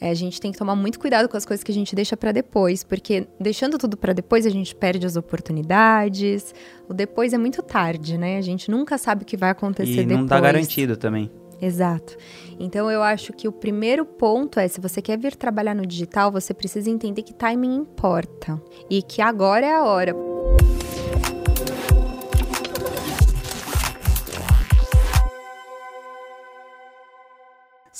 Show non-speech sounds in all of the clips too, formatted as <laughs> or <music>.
É, a gente tem que tomar muito cuidado com as coisas que a gente deixa para depois, porque deixando tudo para depois a gente perde as oportunidades. O depois é muito tarde, né? A gente nunca sabe o que vai acontecer e depois. E não tá garantido também. Exato. Então eu acho que o primeiro ponto é, se você quer vir trabalhar no digital, você precisa entender que timing importa e que agora é a hora.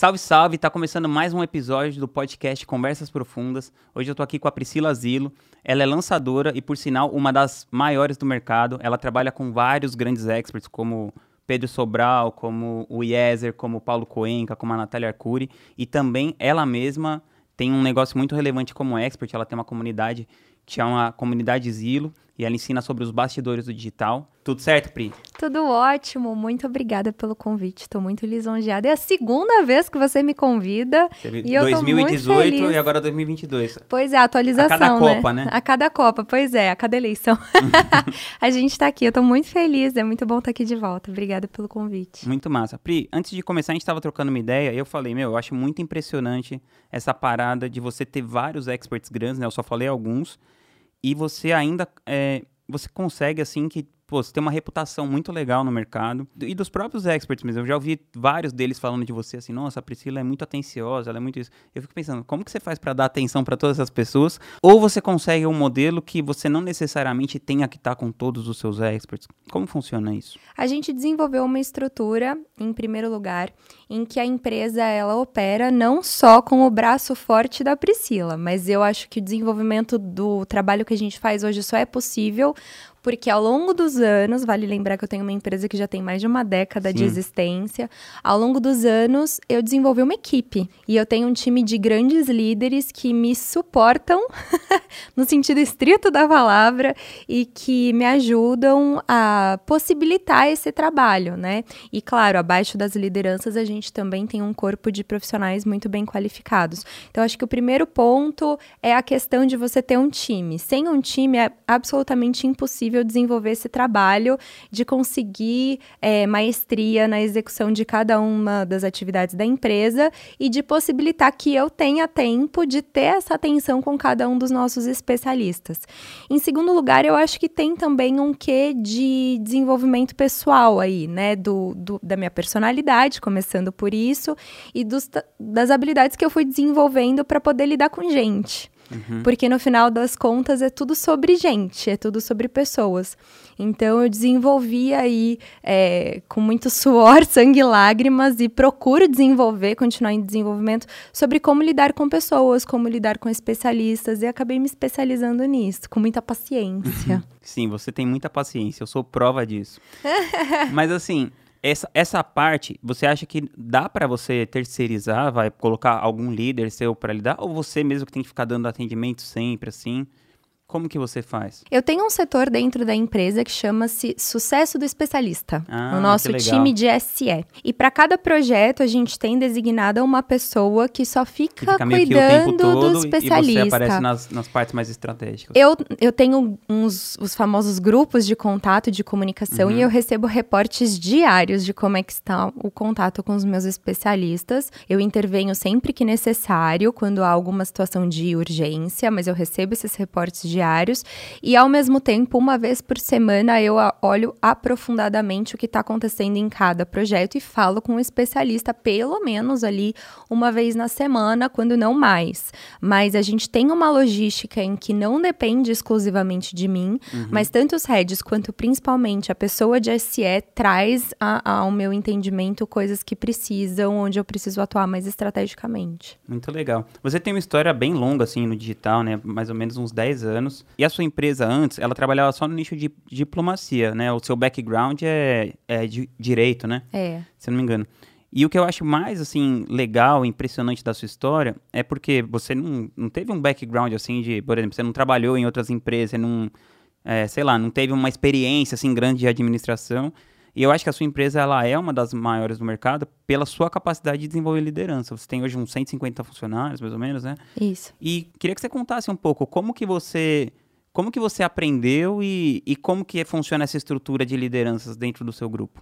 Salve, salve! Tá começando mais um episódio do podcast Conversas Profundas. Hoje eu tô aqui com a Priscila Zilo. Ela é lançadora e, por sinal, uma das maiores do mercado. Ela trabalha com vários grandes experts, como Pedro Sobral, como o Yezer, como o Paulo Coenca, como a Natália Arcuri. E também ela mesma tem um negócio muito relevante como expert. Ela tem uma comunidade que chama Comunidade Zilo e ela ensina sobre os bastidores do digital. Tudo certo, Pri? Tudo ótimo, muito obrigada pelo convite. Estou muito lisonjeada. É a segunda vez que você me convida. Teve e eu 2018 e agora 2022. Pois é, a atualização. A cada né? Copa, né? A cada Copa, pois é, a cada eleição. <laughs> <laughs> a gente está aqui, eu estou muito feliz, é muito bom estar aqui de volta. Obrigada pelo convite. Muito massa. Pri, antes de começar, a gente estava trocando uma ideia e eu falei, meu, eu acho muito impressionante essa parada de você ter vários experts grandes, né? Eu só falei alguns. E você ainda. É, você consegue, assim, que pô, você tem uma reputação muito legal no mercado. E dos próprios experts mesmo. Eu já ouvi vários deles falando de você assim, nossa, a Priscila é muito atenciosa, ela é muito isso. Eu fico pensando, como que você faz para dar atenção para todas essas pessoas? Ou você consegue um modelo que você não necessariamente tenha que estar tá com todos os seus experts? Como funciona isso? A gente desenvolveu uma estrutura, em primeiro lugar, em que a empresa ela opera não só com o braço forte da Priscila, mas eu acho que o desenvolvimento do trabalho que a gente faz hoje só é possível porque ao longo dos anos, vale lembrar que eu tenho uma empresa que já tem mais de uma década Sim. de existência, ao longo dos anos eu desenvolvi uma equipe e eu tenho um time de grandes líderes que me suportam <laughs> no sentido estrito da palavra e que me ajudam a possibilitar esse trabalho, né? E claro, abaixo das lideranças a gente também tem um corpo de profissionais muito bem qualificados. Então acho que o primeiro ponto é a questão de você ter um time. Sem um time é absolutamente impossível possível desenvolver esse trabalho de conseguir é, maestria na execução de cada uma das atividades da empresa e de possibilitar que eu tenha tempo de ter essa atenção com cada um dos nossos especialistas. Em segundo lugar, eu acho que tem também um quê de desenvolvimento pessoal aí, né? Do, do da minha personalidade, começando por isso, e dos, das habilidades que eu fui desenvolvendo para poder lidar com gente. Uhum. Porque no final das contas é tudo sobre gente, é tudo sobre pessoas. Então eu desenvolvi aí é, com muito suor, <laughs> sangue e lágrimas e procuro desenvolver, continuar em desenvolvimento sobre como lidar com pessoas, como lidar com especialistas e acabei me especializando nisso, com muita paciência. Uhum. Sim, você tem muita paciência, eu sou prova disso. <laughs> Mas assim, essa, essa parte, você acha que dá para você terceirizar, vai colocar algum líder seu para lidar, ou você mesmo que tem que ficar dando atendimento sempre assim? Como que você faz? Eu tenho um setor dentro da empresa que chama-se Sucesso do Especialista, ah, o nosso time de SE. E para cada projeto a gente tem designada uma pessoa que só fica, que fica cuidando do especialista. E você aparece nas, nas partes mais estratégicas. Eu, eu tenho uns os famosos grupos de contato de comunicação uhum. e eu recebo reportes diários de como é que está o contato com os meus especialistas. Eu intervenho sempre que necessário, quando há alguma situação de urgência, mas eu recebo esses reportes diários diários e ao mesmo tempo, uma vez por semana, eu olho aprofundadamente o que está acontecendo em cada projeto e falo com um especialista pelo menos ali uma vez na semana, quando não mais. Mas a gente tem uma logística em que não depende exclusivamente de mim, uhum. mas tanto os heads quanto principalmente a pessoa de SE traz a, ao meu entendimento coisas que precisam, onde eu preciso atuar mais estrategicamente. Muito legal. Você tem uma história bem longa assim no digital, né? Mais ou menos uns 10 anos anos. E a sua empresa antes, ela trabalhava só no nicho de diplomacia, né? O seu background é, é de direito, né? É. Se não me engano. E o que eu acho mais, assim, legal e impressionante da sua história é porque você não, não teve um background, assim, de, por exemplo, você não trabalhou em outras empresas, você não, é, sei lá, não teve uma experiência, assim, grande de administração. E eu acho que a sua empresa ela é uma das maiores do mercado pela sua capacidade de desenvolver liderança. Você tem hoje uns 150 funcionários, mais ou menos, né? Isso. E queria que você contasse um pouco como que você como que você aprendeu e, e como que funciona essa estrutura de lideranças dentro do seu grupo?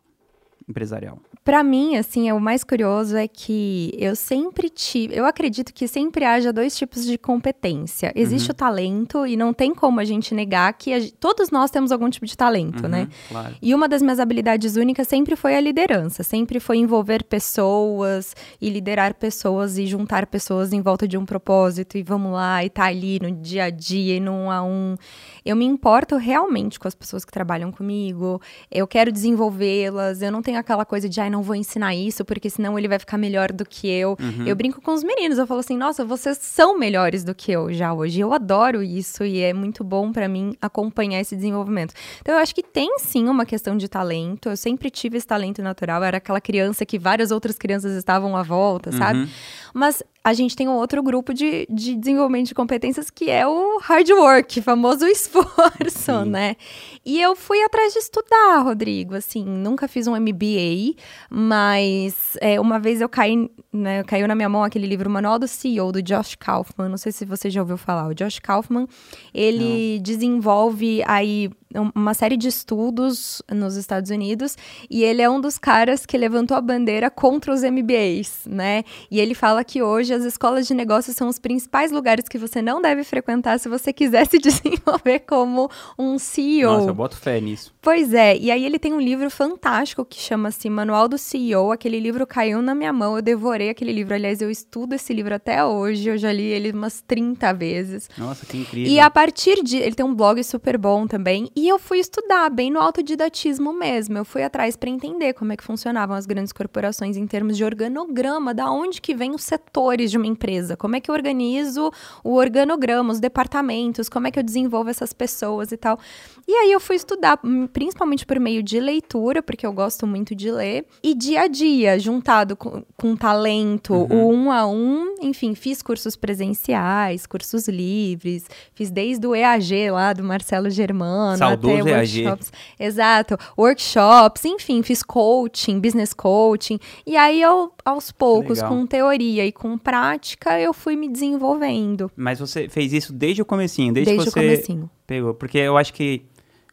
Empresarial? Para mim, assim, é o mais curioso é que eu sempre tive, eu acredito que sempre haja dois tipos de competência. Existe uhum. o talento e não tem como a gente negar que a, todos nós temos algum tipo de talento, uhum, né? Claro. E uma das minhas habilidades únicas sempre foi a liderança, sempre foi envolver pessoas e liderar pessoas e juntar pessoas em volta de um propósito e vamos lá e tá ali no dia a dia e no um a um. Eu me importo realmente com as pessoas que trabalham comigo, eu quero desenvolvê-las, eu não tenho aquela coisa de, ai, não vou ensinar isso, porque senão ele vai ficar melhor do que eu. Uhum. Eu brinco com os meninos, eu falo assim, nossa, vocês são melhores do que eu já hoje. Eu adoro isso e é muito bom para mim acompanhar esse desenvolvimento. Então, eu acho que tem sim uma questão de talento. Eu sempre tive esse talento natural, era aquela criança que várias outras crianças estavam à volta, sabe? Uhum. Mas a gente tem um outro grupo de, de desenvolvimento de competências que é o hard work, famoso esforço, Sim. né? E eu fui atrás de estudar, Rodrigo, assim, nunca fiz um MBA, mas é, uma vez eu caí, né, caiu na minha mão aquele livro Manual do CEO, do Josh Kaufman, não sei se você já ouviu falar, o Josh Kaufman, ele não. desenvolve aí uma série de estudos nos Estados Unidos e ele é um dos caras que levantou a bandeira contra os MBAs, né? E ele fala que hoje as escolas de negócios são os principais lugares que você não deve frequentar se você quiser <laughs> se desenvolver como um CEO. Nossa, eu boto fé nisso. Pois é, e aí ele tem um livro fantástico que chama-se Manual do CEO. Aquele livro caiu na minha mão, eu devorei aquele livro. Aliás, eu estudo esse livro até hoje, eu já li ele umas 30 vezes. Nossa, que incrível. E a partir de. Ele tem um blog super bom também. E eu fui estudar, bem no autodidatismo mesmo. Eu fui atrás para entender como é que funcionavam as grandes corporações em termos de organograma, da onde que vem os setores de uma empresa, como é que eu organizo o organograma, os departamentos, como é que eu desenvolvo essas pessoas e tal. E aí eu fui estudar, hum, principalmente por meio de leitura, porque eu gosto muito de ler, e dia a dia, juntado com, com talento, Uhum. o um a um, enfim, fiz cursos presenciais, cursos livres, fiz desde o EAG lá do Marcelo Germano, até workshops. Exato, workshops, enfim, fiz coaching, business coaching, e aí eu, aos poucos, legal. com teoria e com prática, eu fui me desenvolvendo. Mas você fez isso desde o comecinho, desde, Desde, que o você comecinho. pegou. Porque eu acho que,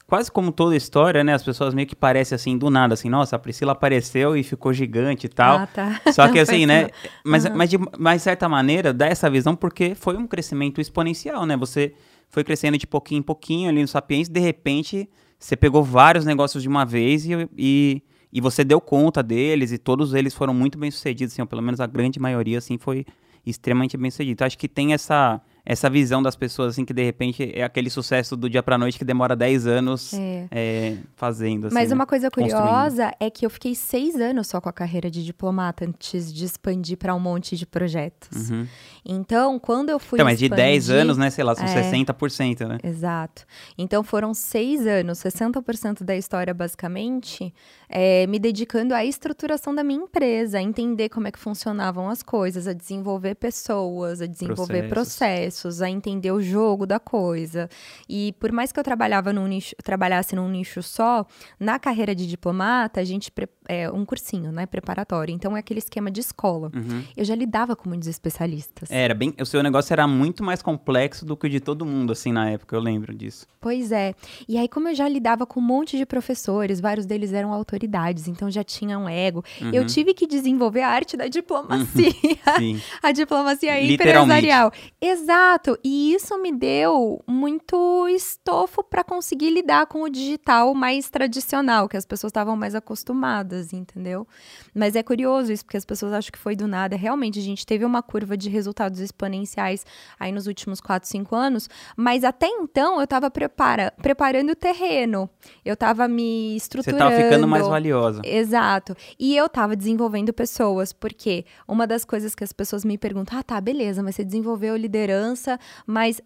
quase como toda história, né? As pessoas meio que parecem assim, do nada, assim, nossa, a Priscila apareceu e ficou gigante e tal. Ah, tá. <laughs> Só que <laughs> assim, né? Mas, Aham. mas de mais certa maneira, dá essa visão porque foi um crescimento exponencial, né? Você foi crescendo de pouquinho em pouquinho ali no Sapiens, de repente você pegou vários negócios de uma vez e, e, e você deu conta deles e todos eles foram muito bem sucedidos, assim, ou pelo menos a grande maioria, assim, foi extremamente bem sucedido. Então, acho que tem essa, essa visão das pessoas, assim, que de repente é aquele sucesso do dia pra noite que demora 10 anos É. é, fazendo, assim, Mas uma coisa curiosa é que eu fiquei seis anos só com a carreira de diplomata antes de expandir para um monte de projetos. Uhum. Então, quando eu fui Então, mas de 10 expandir- anos, né, sei lá, são É. 60%, né? Exato. Então foram seis anos, 60% da história, basicamente, é, me dedicando à estruturação da minha empresa, a entender como é que funcionavam as coisas, a desenvolver pessoas, a desenvolver Processos. processos, a entender o jogo da coisa. E por mais que eu trabalhava num nicho, trabalhasse num nicho só, na carreira de diplomata, a gente é um cursinho, né, preparatório. Então é aquele esquema de escola. Uhum. Eu já lidava com muitos especialistas. Era bem, o seu negócio era muito mais complexo do que o de todo mundo, assim, na época, eu lembro disso. Pois é. E aí, como eu já lidava com um monte de professores, vários deles eram autoridades, então já tinham ego. Eu Uhum. tive que desenvolver a arte da diplomacia, Sim. <laughs> a diplomacia empresarial. Exato. E isso me deu muito estofo para conseguir lidar com o digital mais tradicional, que as pessoas estavam mais acostumadas, entendeu? Mas é curioso isso, porque as pessoas acham que foi do nada. Realmente, a gente teve uma curva de resultados exponenciais aí nos últimos 4, 5 anos, mas até então eu estava prepara preparando o terreno. Eu estava me Você estruturando. tava ficando mais valiosa. Exato. E eu tava desenvolvendo pessoas, porque uma das coisas que as pessoas me perguntam: ah, tá, beleza, mas você desenvolveu liderança, mas.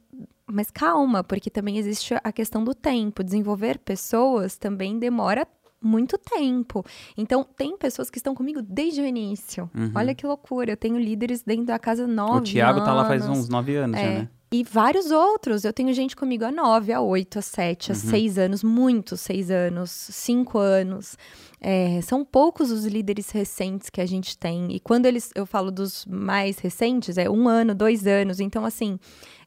Mas calma, porque também existe a questão do tempo. Desenvolver pessoas também demora muito tempo. Então, tem pessoas que estão comigo desde o início. Uhum. Olha que loucura. Eu tenho líderes dentro da casa nove O Thiago tá lá faz uns 9 anos já, É, né? E vários outros. Eu tenho gente comigo há nove, há oito, há sete, há Uhum. seis anos, muitos seis anos, cinco anos. É, são poucos os líderes recentes que a gente tem. E quando eles, eu falo dos mais recentes, é um ano, dois anos. Então, assim,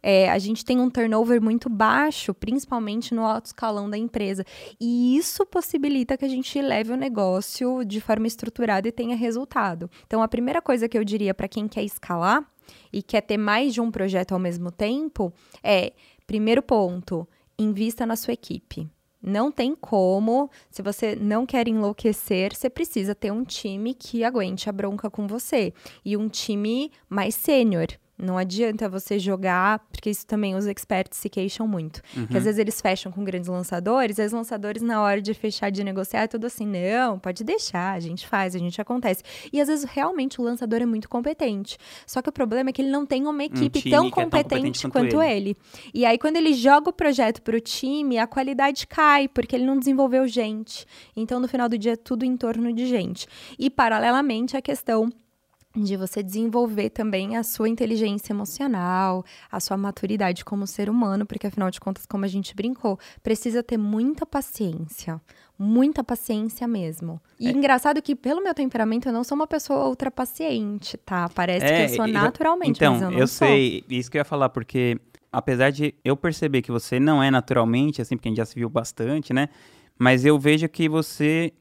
é, a gente tem um turnover muito baixo, principalmente no alto escalão da empresa. E isso possibilita que a gente leve o negócio de forma estruturada e tenha resultado. Então, a primeira coisa que eu diria para quem quer escalar e quer ter mais de um projeto ao mesmo tempo é: primeiro ponto, invista na sua equipe. Não tem como, se você não quer enlouquecer, você precisa ter um time que aguente a bronca com você. E um time mais sênior. Não adianta você jogar, porque isso também os experts se queixam muito. Que às vezes eles fecham com grandes lançadores, e os lançadores, na hora de fechar, de negociar, é tudo assim: não, pode deixar, a gente faz, a gente acontece. E às vezes realmente o lançador é muito competente. Só que o problema é que ele não tem uma equipe time tão que é tão competente, competente quanto, quanto ele. E aí, quando ele joga o projeto para o time, a qualidade cai, porque ele não desenvolveu gente. Então, no final do dia, é tudo em torno de gente. E, paralelamente, a questão de você desenvolver também a sua inteligência emocional, a sua maturidade como ser humano, porque afinal de contas, como a gente brincou, precisa ter muita paciência, muita paciência mesmo. E É. engraçado que pelo meu temperamento eu não sou uma pessoa ultra paciente, tá? Parece que eu sou eu- naturalmente, então, mas eu não eu sou. sei, isso que eu ia falar, porque apesar de eu perceber que você não é naturalmente, assim, porque a gente já se viu bastante, né? Mas eu vejo que você,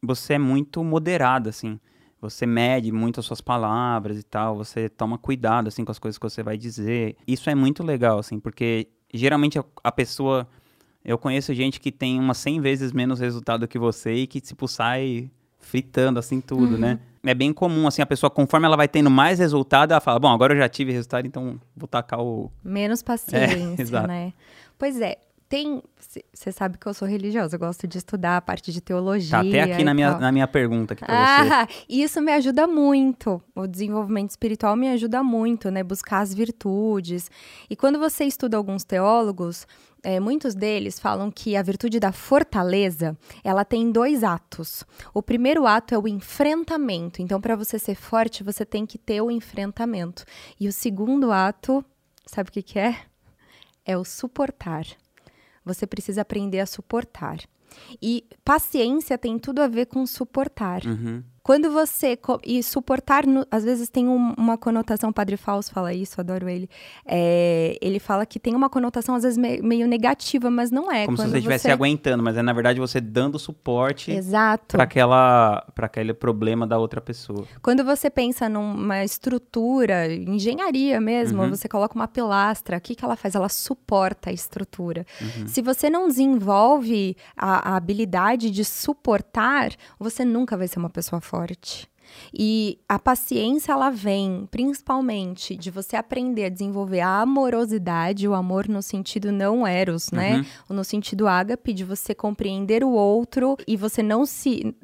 você é muito moderado, assim. Você mede muito as suas palavras e tal, você toma cuidado, assim, com as coisas que você vai dizer. Isso é muito legal, assim, porque geralmente a, pessoa... Eu conheço gente que tem umas 100 vezes menos resultado que você e que, tipo, sai fritando, assim, tudo, né? É bem comum, assim, a pessoa, conforme ela vai tendo mais resultado, ela fala, bom, agora eu já tive resultado, então vou tacar o... Menos paciência, <laughs> exato. né? Pois é, tem. Você sabe que eu sou religiosa, eu gosto de estudar a parte de teologia. Tá até aqui na minha, tal. na minha pergunta aqui pra você. Ah, <laughs> isso me ajuda muito. O desenvolvimento espiritual me ajuda muito, né? Buscar as virtudes. E quando você estuda alguns teólogos, é, muitos deles falam que a virtude da fortaleza, ela tem dois atos. O primeiro ato é o enfrentamento. Então, para você ser forte, você tem que ter o enfrentamento. E o segundo ato, sabe o que, que é? É o suportar. Você precisa aprender a suportar. E paciência tem tudo a ver com suportar. Uhum. Quando você. E suportar, no- às vezes tem um- uma conotação, o Padre Fausto fala isso, adoro ele. É, ele fala que tem uma conotação, às vezes, me- meio negativa, mas não é. Como se Quando você estivesse aguentando, mas é, na verdade, você dando suporte Exato. para aquela para aquele problema da outra pessoa. Quando você pensa numa estrutura, engenharia mesmo, Uhum. você coloca uma pilastra, o que, que ela faz? Ela suporta a estrutura. Uhum. Se você não desenvolve a, a habilidade de suportar, você nunca vai ser uma pessoa forte. E a paciência, ela vem principalmente de você aprender a desenvolver a amorosidade, o amor no sentido não eros, né? Uhum. No sentido ágape, de você compreender o outro e você não se.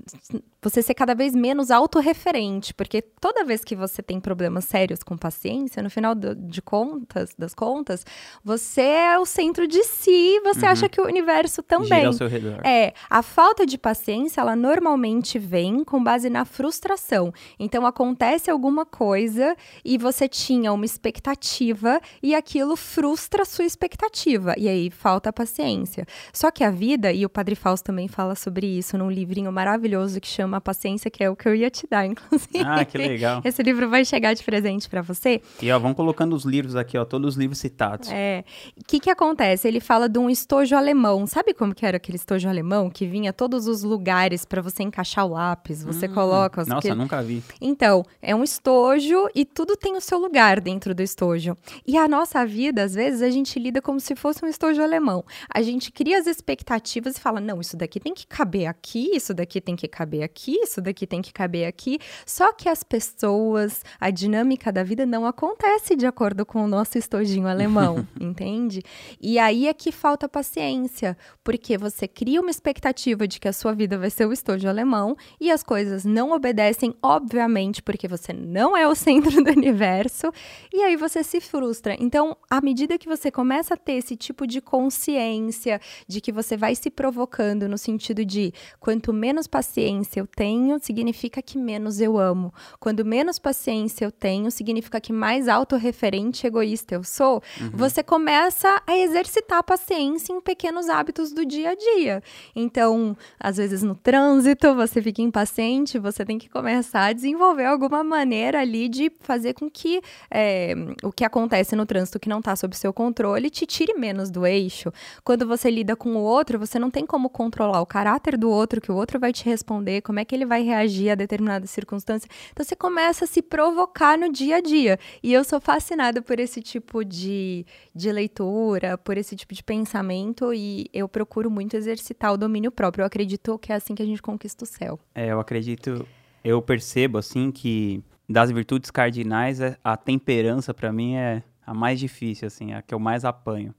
Você ser cada vez menos autorreferente, porque toda vez que você tem problemas sérios com paciência, no final do- de contas, das contas, você é o centro de si, você acha que o universo Gira também. ao seu redor. É, a falta de paciência, ela normalmente vem com base na frustração. Então, acontece alguma coisa e você tinha uma expectativa e aquilo frustra a sua expectativa. E aí, falta paciência. Só que a vida, e o Padre Fausto também fala sobre isso num livrinho maravilhoso que chama A Paciência, que é o que eu ia te dar, <laughs> inclusive. Ah, que legal. Esse livro vai chegar de presente para você. E ó, vamos colocando os livros aqui, ó, todos os livros citados. É. O que que acontece? Ele fala de um estojo alemão. Sabe como que era aquele estojo alemão que vinha todos os lugares para você encaixar o lápis? Você coloca os Hum, Nossa, que- nunca vi. Então, é um estojo e tudo tem o seu lugar dentro do estojo. E a nossa vida, às vezes, a gente lida como se fosse um estojo alemão. A gente cria as expectativas e fala: não, isso daqui tem que caber aqui, isso daqui tem que caber aqui, isso daqui tem que caber aqui. Só que as pessoas, a dinâmica da vida não acontece de acordo com o nosso estojinho alemão, <laughs> entende? E aí é que falta paciência, porque você cria uma expectativa de que a sua vida vai ser o estojo alemão e as coisas não obedecem, obviamente, porque você não é o centro <laughs> do universo, e aí você se frustra. Então, à medida que você começa a ter esse tipo de consciência de que você vai se provocando no sentido de quanto menos paciência eu tenho, significa que menos eu amo. Quando menos paciência eu tenho, significa que mais autorreferente e egoísta eu sou. Uhum. Você começa a exercitar a paciência em pequenos hábitos do dia a dia. Então, às vezes no trânsito, você fica impaciente, você tem que começar a desenvolver alguma maneira ali de fazer com que é, o que acontece no trânsito que não está sob seu controle te tire menos do eixo. Quando você lida com o outro, você não tem como controlar o caráter do outro, que o outro vai te responder, como é que ele vai reagir a determinada circunstância. Então você começa a se provocar no dia a dia. E eu sou fascinada por esse tipo de, de leitura, por esse tipo de pensamento, e eu procuro muito exercitar o domínio próprio. Eu acredito que é assim que a gente conquista o céu. É, eu acredito, eu percebo assim que das virtudes cardinais, é, a temperança para mim é a mais difícil, assim, a que eu mais apanho.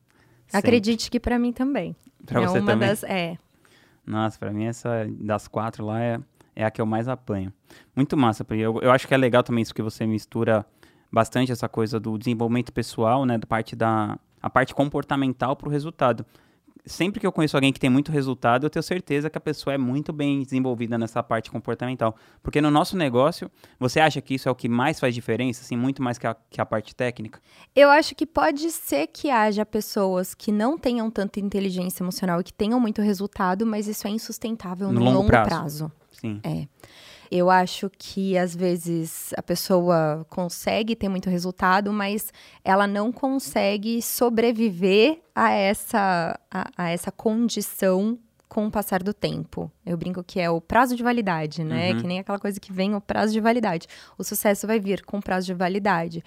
Acredite que para mim também. Pra é você uma também? das. É. Nossa, pra mim essa das quatro lá é, é a que eu mais apanho. Muito massa, porque eu, eu acho que é legal também isso que você mistura bastante essa coisa do desenvolvimento pessoal, né, da parte da a parte comportamental pro resultado sempre que eu conheço alguém que tem muito resultado, eu tenho certeza que a pessoa é muito bem desenvolvida nessa parte comportamental. Porque no nosso negócio, você acha que isso é o que mais faz diferença, assim, muito mais que a, que a parte técnica? Eu acho que pode ser que haja pessoas que não tenham tanta inteligência emocional e que tenham muito resultado, mas isso é insustentável no, no longo, longo prazo. prazo. Sim. É. Eu acho que às vezes a pessoa consegue ter muito resultado, mas ela não consegue sobreviver a essa, a, a essa condição com o passar do tempo. Eu brinco que é o prazo de validade, né? Uhum. Que nem aquela coisa que vem o prazo de validade. O sucesso vai vir com prazo de validade.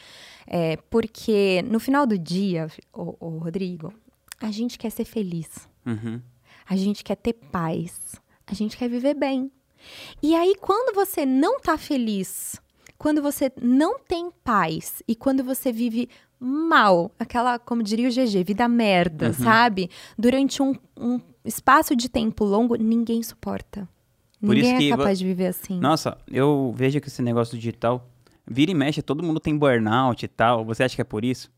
É, porque no final do dia, o, o Rodrigo, a gente quer ser feliz. Uhum. A gente quer ter paz. A gente quer viver bem. E aí, quando você não tá feliz, quando você não tem paz e quando você vive mal, aquela, como diria o GG, vida merda, uhum. sabe? Durante um, um, espaço de tempo longo, ninguém suporta. Por ninguém é capaz de viver assim. Nossa, eu vejo que esse negócio digital vira e mexe, todo mundo tem burnout e tal. Você acha que é por isso?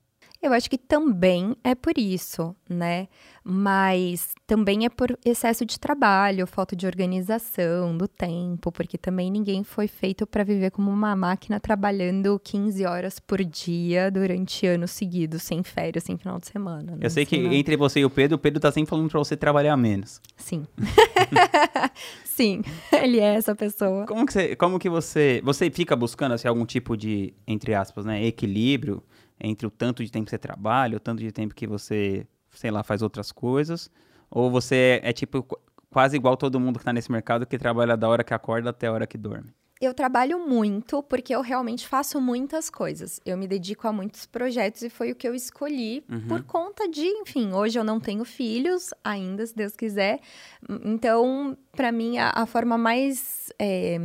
Eu acho que também é por isso, né? Mas também é por excesso de trabalho, falta de organização do tempo, porque também ninguém foi feito para viver como uma máquina trabalhando 15 horas por dia durante anos seguidos, sem férias, sem final de semana. Né? Eu sei que Senão... entre você e o Pedro, o Pedro tá sempre falando para você trabalhar menos. Sim. <laughs> Sim, <laughs> ele é essa pessoa. Como que você, como que você, você fica buscando assim, algum tipo de, entre aspas, né, equilíbrio? Entre o tanto de tempo que você trabalha, o tanto de tempo que você, sei lá, faz outras coisas? Ou você é, é tipo quase igual todo mundo que está nesse mercado que trabalha da hora que acorda até a hora que dorme? Eu trabalho muito porque eu realmente faço muitas coisas. Eu me dedico a muitos projetos e foi o que eu escolhi uhum. por conta de, enfim, hoje eu não tenho filhos ainda, se Deus quiser. Então, para mim, a, a, forma mais é,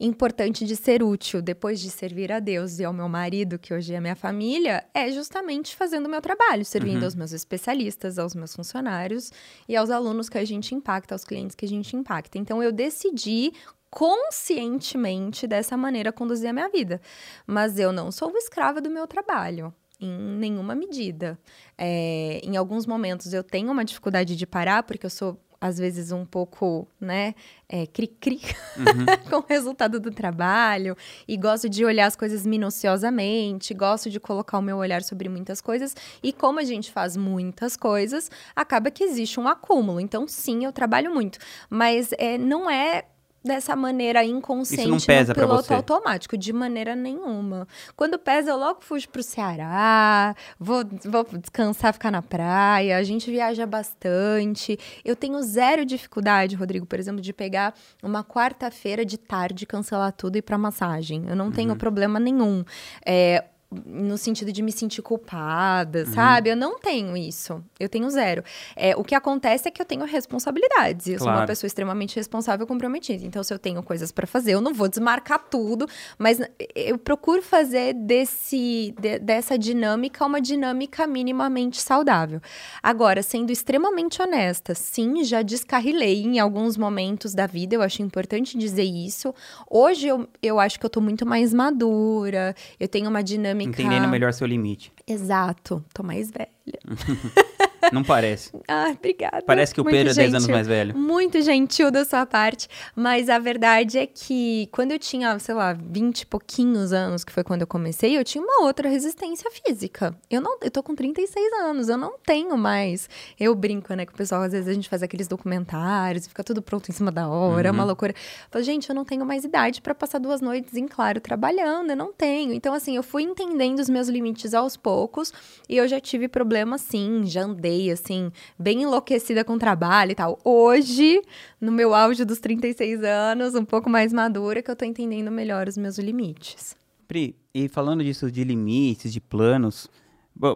importante de ser útil depois de servir a Deus e ao meu marido, que hoje é minha família, é justamente fazendo o meu trabalho, servindo uhum. aos meus especialistas, aos meus funcionários e aos alunos que a gente impacta, aos clientes que a gente impacta. Então eu decidi conscientemente dessa maneira conduzir a minha vida. Mas eu não sou escrava do meu trabalho em nenhuma medida. É, em alguns momentos eu tenho uma dificuldade de parar, porque eu sou às vezes um pouco, né, é, cri-cri uhum. <laughs> com o resultado do trabalho e gosto de olhar as coisas minuciosamente, gosto de colocar o meu olhar sobre muitas coisas e como a gente faz muitas coisas, acaba que existe um acúmulo. Então, sim, eu trabalho muito, mas é, não é dessa maneira inconsciente Isso não pesa no piloto você. automático, de maneira nenhuma. Quando pesa, eu logo fujo pro Ceará, vou, vou descansar, ficar na praia, a gente viaja bastante. Eu tenho zero dificuldade, Rodrigo, por exemplo, de pegar uma quarta-feira de tarde, cancelar tudo e ir pra massagem. Eu não uhum. tenho problema nenhum. É, no sentido de me sentir culpada, uhum. sabe? Eu não tenho isso. Eu tenho zero. É, o que acontece é que eu tenho responsabilidades. Eu claro. sou uma pessoa extremamente responsável e comprometida. Então, se eu tenho coisas para fazer, eu não vou desmarcar tudo, mas eu procuro fazer desse, de, dessa dinâmica uma dinâmica minimamente saudável. Agora, sendo extremamente honesta, sim, já descarrilei em alguns momentos da vida, eu acho importante dizer isso. Hoje eu, eu acho que eu tô muito mais madura, eu tenho uma dinâmica dinâmica. Entendendo melhor seu limite. Exato. Tô mais velha. <laughs> Não parece. <laughs> ah, obrigada. Parece que o Muito Pedro é 10 anos mais velho. Muito gentil da sua parte, mas a verdade é que quando eu tinha, sei lá, 20 e pouquinhos anos, que foi quando eu comecei, eu tinha uma outra resistência física. Eu não, eu tô com 36 anos, eu não tenho mais. Eu brinco, né, com o pessoal, às vezes a gente faz aqueles documentários, fica tudo pronto em cima da hora, é uma loucura. Eu falo, gente, eu não tenho mais idade para passar duas noites em claro trabalhando, eu não tenho. Então, assim, eu fui entendendo os meus limites aos poucos e eu já tive problemas, sim, já andei, assim, bem enlouquecida com o trabalho e tal. Hoje, no meu auge dos 36 anos, um pouco mais madura, que eu tô entendendo melhor os meus limites. Pri, e falando disso de limites, de planos,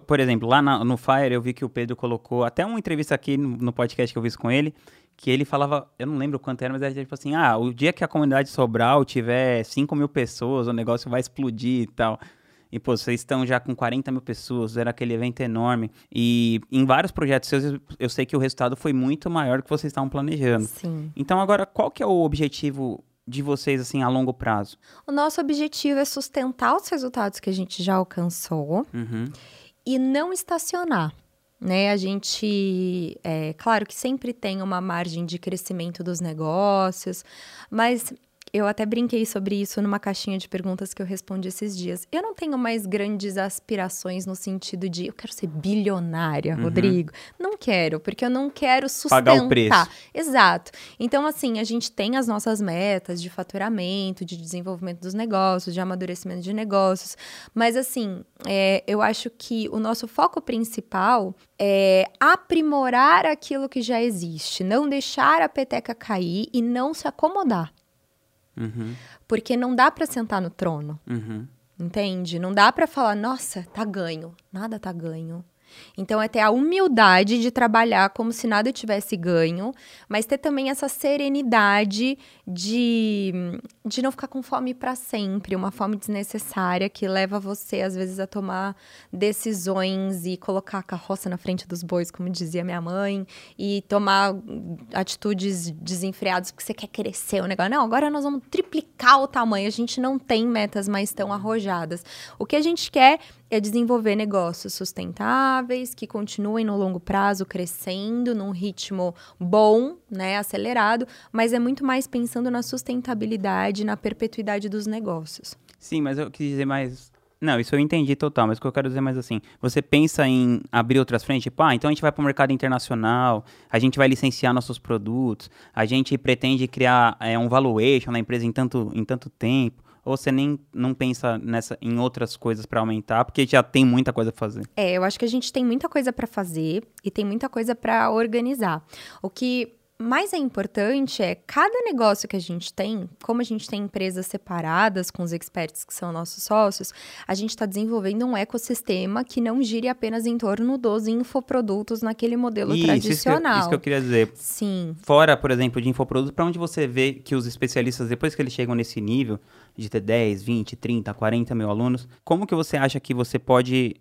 por exemplo, lá no Fire eu vi que o Pedro colocou até uma entrevista aqui no, no podcast que eu fiz com ele, que ele falava, eu não lembro quanto era, mas era tipo assim, ah, o dia que a comunidade Sobral tiver 5 mil pessoas, o negócio vai explodir e tal. E, pô, vocês estão já com 40 mil pessoas, era aquele evento enorme. E em vários projetos seus, eu- sei que o resultado foi muito maior do que vocês estavam planejando. Sim. Então, agora, qual que é o objetivo de vocês, assim, a longo prazo? O nosso objetivo é sustentar os resultados que a gente já alcançou Uhum. e não estacionar. Né, a gente, é claro que sempre tem uma margem de crescimento dos negócios, mas eu até brinquei sobre isso numa caixinha de perguntas que eu respondi esses dias. Eu não tenho mais grandes aspirações no sentido de eu quero ser bilionária, Rodrigo. Não quero, porque eu não quero sustentar. Pagar o preço. Exato. Então, assim, a gente tem as nossas metas de faturamento, de desenvolvimento dos negócios, de amadurecimento de negócios. Mas, assim, é, eu acho que o nosso foco principal é aprimorar aquilo que já existe, não deixar a peteca cair e não se acomodar. Uhum. Porque não dá para sentar no trono. Uhum. Entende? Não dá para falar, nossa, tá ganho. Nada tá ganho. Então é ter a humildade de trabalhar como se nada tivesse ganho, mas ter também essa serenidade de, de não ficar com fome para sempre, uma fome desnecessária que leva você às vezes a tomar decisões e colocar a carroça na frente dos bois, como dizia minha mãe, e tomar atitudes desenfreadas porque você quer crescer o negócio. Não, agora nós vamos triplicar o tamanho. A gente não tem metas mais tão arrojadas. O que a gente quer é desenvolver negócios sustentáveis, que continuem no longo prazo crescendo num ritmo bom, né, acelerado, mas é muito mais pensando na sustentabilidade, na perpetuidade dos negócios. Sim, mas eu quis dizer mais. Não, isso eu entendi total, mas o que eu quero dizer mais assim, você pensa em abrir outras frentes, tipo, ah, então a gente vai para o mercado internacional, a gente vai licenciar nossos produtos, a gente pretende criar é, um valuation na empresa em tanto, em tanto tempo, ou você nem não pensa nessa, em outras coisas para aumentar, porque já tem muita coisa pra fazer. É, eu acho que a gente tem muita coisa para fazer e tem muita coisa para organizar. O que mais é importante é cada negócio que a gente tem, como a gente tem empresas separadas com os experts que são nossos sócios, a gente está desenvolvendo um ecossistema que não gire apenas em torno dos infoprodutos naquele modelo Isso, isso que, eu, tradicional. isso que eu queria dizer. Sim. Fora, por exemplo, de infoprodutos, para onde você vê que os especialistas, depois que eles chegam nesse nível de ter 10, 20, 30, 40 mil alunos, como que você acha que você pode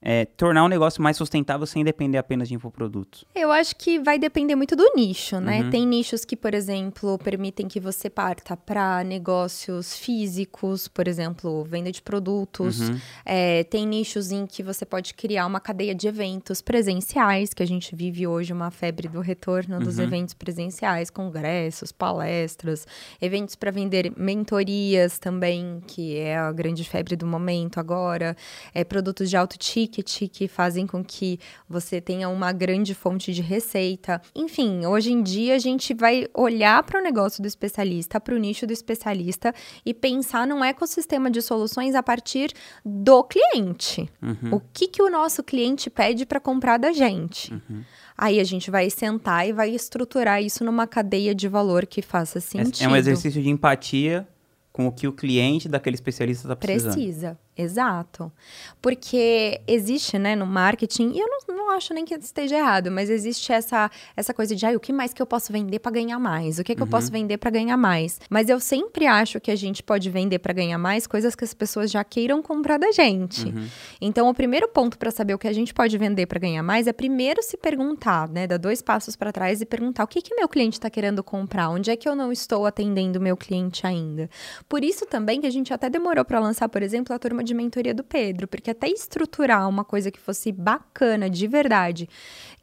é, tornar um negócio mais sustentável sem depender apenas de infoprodutos? Eu acho que vai depender muito do nicho, né? Uhum. Tem nichos que, por exemplo, permitem que você parta para negócios físicos, por exemplo, venda de produtos. Uhum. É, tem nichos em que você pode criar uma cadeia de eventos presenciais, que a gente vive hoje uma febre do retorno dos Uhum. eventos presenciais, congressos, palestras, eventos para vender mentorias também, que é a grande febre do momento agora, é, produtos de alto ticket que fazem com que você tenha uma grande fonte de receita. Enfim, hoje em dia a gente vai olhar para o negócio do especialista, para o nicho do especialista e pensar num ecossistema de soluções a partir do cliente. Uhum. O que, que o nosso cliente pede para comprar da gente? Uhum. Aí a gente vai sentar e vai estruturar isso numa cadeia de valor que faça sentido. É um exercício de empatia com o que o cliente daquele especialista está precisando. Precisa, exato. Porque existe, né, no marketing, e eu não, não acho nem que esteja errado, mas existe essa, essa coisa de, ah, o que mais que eu posso vender para ganhar mais? O que, que eu Uhum. posso vender para ganhar mais? Mas eu sempre acho que a gente pode vender para ganhar mais coisas que as pessoas já queiram comprar da gente. Uhum. Então, o primeiro ponto para saber o que a gente pode vender para ganhar mais é primeiro se perguntar, né? Dar dois passos para trás e perguntar o que que meu cliente está querendo comprar, onde é que eu não estou atendendo o meu cliente ainda. Por isso também que a gente até demorou para lançar, por exemplo, a turma de mentoria do Pedro, porque até estruturar uma coisa que fosse bacana de verdade,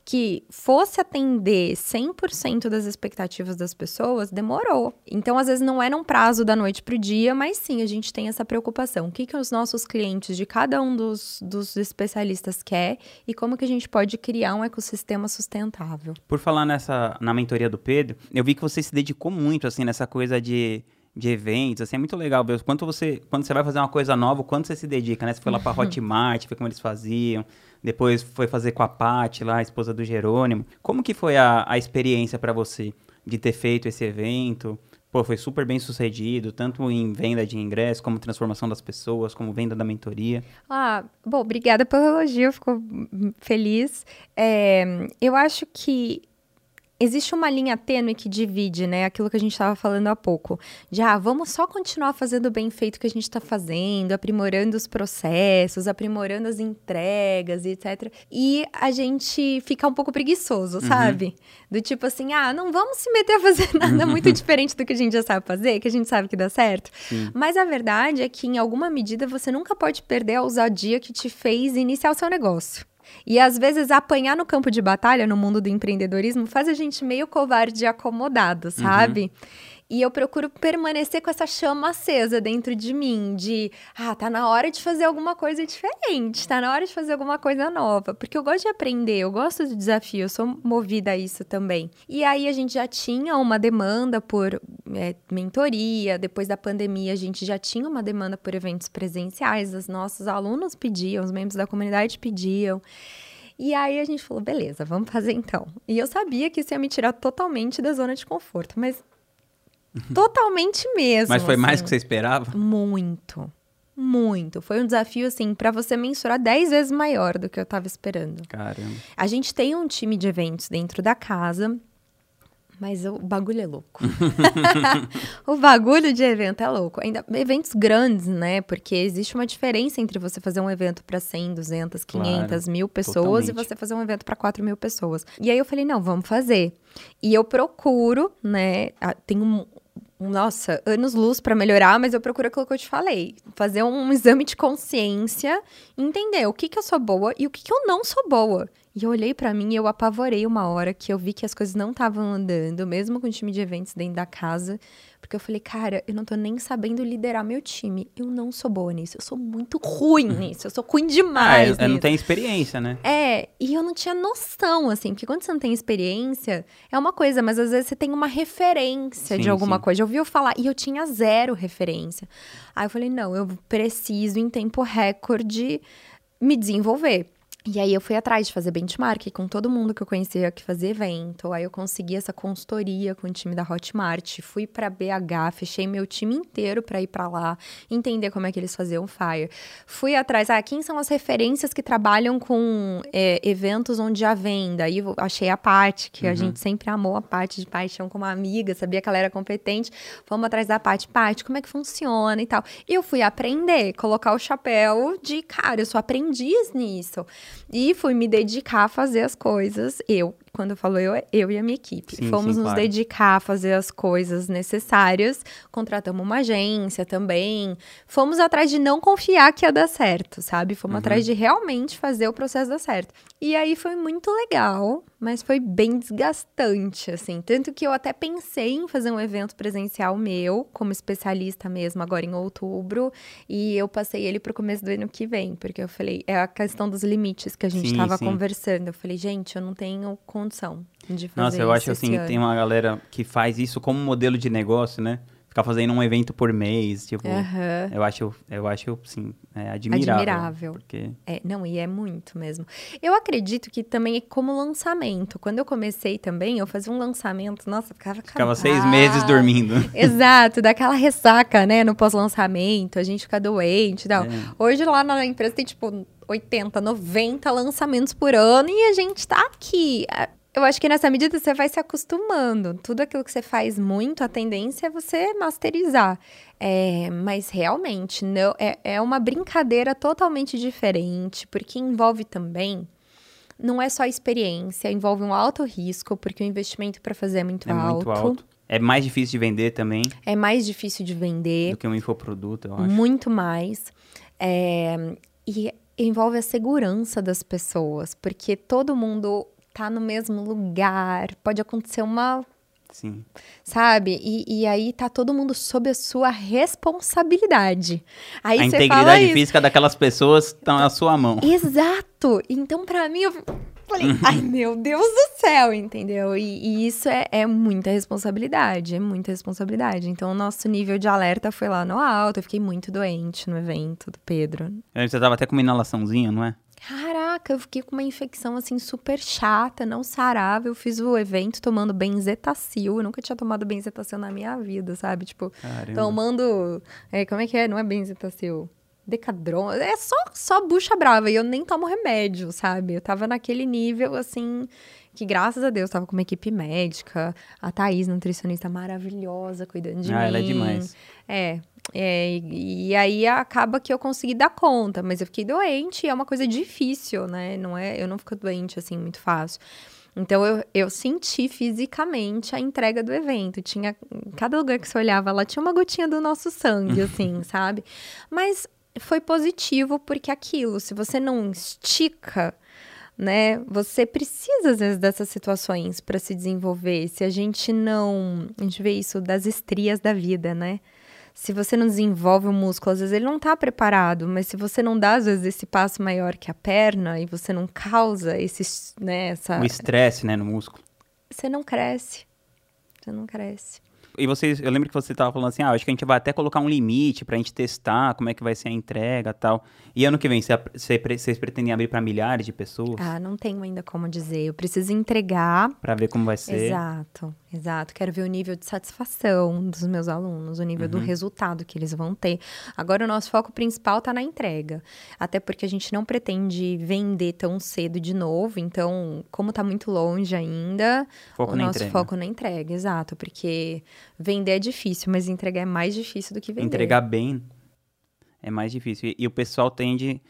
que fosse atender 100% das expectativas das pessoas, demorou. Então, às vezes, não é num prazo da noite para o dia, mas sim, a gente tem essa preocupação. O que, que os nossos clientes de cada um dos, dos especialistas quer e como que a gente pode criar um ecossistema sustentável. Por falar nessa, na mentoria do Pedro, eu vi que você se dedicou muito, assim, nessa coisa de de eventos, assim, é muito legal ver quanto você, quando você vai fazer uma coisa nova, quanto você se dedica, né? Você foi lá para Hotmart, foi como eles faziam, depois foi fazer com a Paty lá, a esposa do Jerônimo. Como que foi a, a experiência para você de ter feito esse evento? Pô, foi super bem sucedido, tanto em venda de ingresso, como transformação das pessoas, como venda da mentoria. Ah, bom, obrigada pelo elogio, fico feliz. É, eu acho que existe uma linha tênue que divide, né? Aquilo que a gente estava falando há pouco. De, ah, vamos só continuar fazendo o bem feito que a gente está fazendo, aprimorando os processos, aprimorando as entregas etc. E a gente fica um pouco preguiçoso, uhum. sabe? Do tipo assim, ah, não vamos se meter a fazer <laughs> nada muito diferente do que a gente já sabe fazer, que a gente sabe que dá certo. Sim. Mas a verdade é que, em alguma medida, você nunca pode perder a ousadia que te fez iniciar o seu negócio. E às vezes apanhar no campo de batalha, no mundo do empreendedorismo, faz a gente meio covarde e acomodado, sabe? Uhum. E eu procuro permanecer com essa chama acesa dentro de mim, de, ah, tá na hora de fazer alguma coisa diferente, tá na hora de fazer alguma coisa nova, porque eu gosto de aprender, eu gosto do desafio, eu sou movida a isso também. E aí a gente já tinha uma demanda por é, mentoria, depois da pandemia a gente já tinha uma demanda por eventos presenciais, os nossos alunos pediam, os membros da comunidade pediam. E aí a gente falou, beleza, vamos fazer então. E eu sabia que isso ia me tirar totalmente da zona de conforto, mas Totalmente mesmo. Mas foi assim. mais que você esperava? Muito. Muito. Foi um desafio, assim, para você mensurar 10 vezes maior do que eu estava esperando. Caramba. A gente tem um time de eventos dentro da casa, mas o bagulho é louco. <laughs> <laughs> o bagulho de evento é louco. Ainda eventos grandes, né? Porque existe uma diferença entre você fazer um evento para 100, 200, 500, claro, mil pessoas totalmente. e você fazer um evento para 4 mil pessoas. E aí eu falei, não, vamos fazer. E eu procuro, né? Tem um, nossa, anos luz para melhorar, mas eu procuro aquilo que eu te falei. Fazer um exame de consciência, entender o que, que eu sou boa e o que, que eu não sou boa. E eu olhei para mim e eu apavorei uma hora que eu vi que as coisas não estavam andando, mesmo com o time de eventos dentro da casa. Porque eu falei, cara, eu não tô nem sabendo liderar meu time. Eu não sou boa nisso. Eu sou muito ruim uhum. nisso. Eu sou ruim demais. Ah, é, não tem experiência, né? É, e eu não tinha noção, assim. Porque quando você não tem experiência, é uma coisa, mas às vezes você tem uma referência sim, de alguma sim. coisa. Já ouviu falar, e eu tinha zero referência. Aí eu falei, não, eu preciso, em tempo recorde, me desenvolver. E aí eu fui atrás de fazer benchmark com todo mundo que eu conhecia que fazia evento. Aí eu consegui essa consultoria com o time da Hotmart, fui para BH, fechei meu time inteiro para ir para lá, entender como é que eles faziam Fire. Fui atrás, ah, quem são as referências que trabalham com é, eventos onde há venda? Aí achei a Paty, que uhum. a gente sempre amou a Paty de paixão como amiga, sabia que ela era competente. Fomos atrás da Paty, Paty, como é que funciona e tal. E eu fui aprender, colocar o chapéu de, cara, eu sou aprendiz nisso. E fui me dedicar a fazer as coisas, eu, quando eu falo eu, eu e a minha equipe. Sim, Fomos sim, nos claro. dedicar a fazer as coisas necessárias, contratamos uma agência também. Fomos atrás de não confiar que ia dar certo, sabe? Fomos uhum. atrás de realmente fazer o processo dar certo. E aí foi muito legal, mas foi bem desgastante, assim. Tanto que eu até pensei em fazer um evento presencial meu, como especialista mesmo, agora em outubro. E eu passei ele pro começo do ano que vem, porque eu falei, é a questão dos limites que a gente estava conversando. Eu falei, gente, eu não tenho condição de fazer Nossa, eu acho assim, ano. tem uma galera que faz isso como modelo de negócio, né? Ficar fazendo um evento por mês, tipo, uhum. eu acho, eu acho, sim, é admirável. Admirável. Porque... É, não, e é muito mesmo. Eu acredito que também é como lançamento. Quando eu comecei também, eu fazia um lançamento, nossa, ficava Ficava seis meses dormindo. <laughs> Exato, daquela ressaca, né, no pós-lançamento, a gente fica doente e tal. É. Hoje lá na empresa tem, tipo, 80, 90 lançamentos por ano e a gente tá aqui. Eu acho que nessa medida você vai se acostumando. Tudo aquilo que você faz muito, a tendência é você masterizar. É, mas realmente não é, é uma brincadeira totalmente diferente, porque envolve também. Não é só experiência, envolve um alto risco, porque o investimento para fazer é muito é alto. Muito alto. É mais difícil de vender também. É mais difícil de vender. Do que um infoproduto, eu acho. Muito mais. É, e envolve a segurança das pessoas, porque todo mundo tá no mesmo lugar, pode acontecer uma Sim. Sabe? E, e aí tá todo mundo sob a sua responsabilidade. Aí a integridade física daquelas pessoas tá na sua mão. Exato! Então, pra mim, eu falei, <laughs> ai meu Deus do céu, entendeu? E, e isso é, é, muita responsabilidade, é muita responsabilidade. Então, o nosso nível de alerta foi lá no alto. Eu fiquei muito doente no evento do Pedro. Você tava até com uma inalaçãozinha, não é? Caraca, eu fiquei com uma infecção assim super chata, não sarava. Eu fiz o evento tomando benzetacil. Eu nunca tinha tomado benzetacil na minha vida, sabe? Tipo, Caramba. tomando. É, como é que é? Não é benzetacil. Decadron. É só, só bucha brava. E eu nem tomo remédio, sabe? Eu tava naquele nível assim. Que graças a Deus tava com uma equipe médica. A Thaís, nutricionista maravilhosa, cuidando de ah, mim. ela é demais. É, é, e, e, aí acaba que eu consegui dar conta, mas eu fiquei doente e é uma coisa difícil, né? Não é, eu não fico doente assim muito fácil. Então eu, eu senti fisicamente a entrega do evento. Tinha cada lugar que você olhava lá tinha uma gotinha do nosso sangue, <laughs> assim, sabe? Mas foi positivo porque aquilo, se você não estica, né? Você precisa às vezes dessas situações para se desenvolver. Se a gente não, a gente vê isso das estrias da vida, né? Se você não desenvolve o músculo, às vezes ele não está preparado, mas se você não dá, às vezes, esse passo maior que a perna e você não causa esse, né, essa... O estresse, né, no músculo. Você não cresce. Você não cresce. E vocês, eu lembro que você estava falando assim, ah, acho que a gente vai até colocar um limite para a gente testar como é que vai ser a entrega tal. E ano que vem, vocês pretendem abrir para milhares de pessoas? Ah, não tenho ainda como dizer. Eu preciso entregar. Para ver como vai ser. Exato. Exato, quero ver o nível de satisfação dos meus alunos, o nível uhum. do resultado que eles vão ter. Agora, o nosso foco principal está na entrega, até porque a gente não pretende vender tão cedo de novo, então, como está muito longe ainda, foco o nosso entrega. foco na entrega, exato, porque vender é difícil, mas entregar é mais difícil do que vender. Entregar bem é mais difícil. E, e o pessoal tende.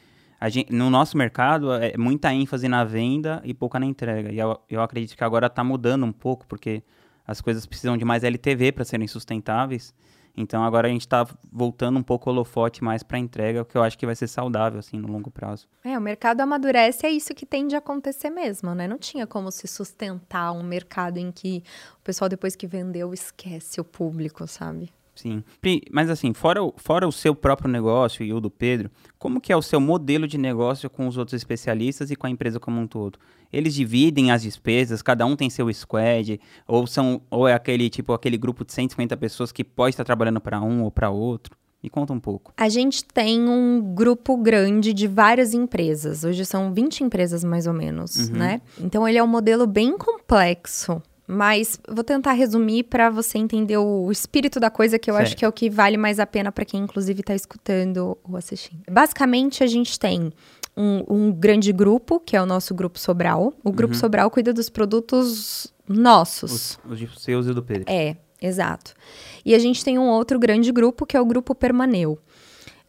Gente, no nosso mercado, é muita ênfase na venda e pouca na entrega. E eu, eu acredito que agora está mudando um pouco, porque as coisas precisam de mais LTV para serem sustentáveis. Então agora a gente está voltando um pouco o holofote mais para entrega, o que eu acho que vai ser saudável assim no longo prazo. É, o mercado amadurece, é isso que tende a acontecer mesmo, né? Não tinha como se sustentar um mercado em que o pessoal depois que vendeu esquece o público, sabe? Sim. Mas assim, fora o, fora o seu próprio negócio e o do Pedro, como que é o seu modelo de negócio com os outros especialistas e com a empresa como um todo? Eles dividem as despesas, cada um tem seu squad, ou são ou é aquele tipo aquele grupo de 150 pessoas que pode estar trabalhando para um ou para outro? Me conta um pouco. A gente tem um grupo grande de várias empresas. Hoje são 20 empresas mais ou menos, uhum. né? Então ele é um modelo bem complexo mas vou tentar resumir para você entender o espírito da coisa, que eu certo. acho que é o que vale mais a pena para quem, inclusive, está escutando ou assistindo. Basicamente, a gente tem um, um, grande grupo, que é o nosso grupo Sobral. O grupo uhum. Sobral cuida dos produtos nossos. Os, os seus e do Pedro. É, exato. E a gente tem um outro grande grupo, que é o grupo Permaneu.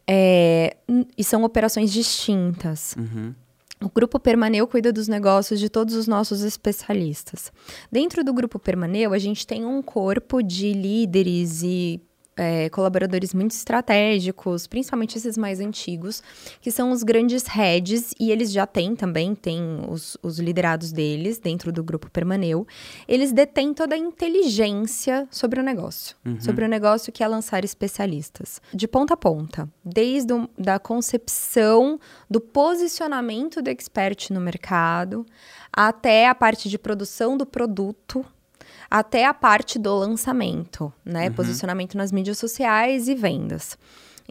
É, e são operações distintas. Uhum. O grupo Permaneu cuida dos negócios de todos os nossos especialistas. Dentro do grupo Permaneu, a gente tem um corpo de líderes e é, colaboradores muito estratégicos, principalmente esses mais antigos, que são os grandes heads, e eles já têm também, têm os, os liderados deles dentro do grupo Permaneu. Eles detêm toda a inteligência sobre o negócio, uhum. sobre o negócio que é lançar especialistas, de ponta a ponta, desde a da concepção do posicionamento do expert no mercado, até a parte de produção do produto, até a parte do lançamento, né? Uhum. Posicionamento nas mídias sociais e vendas.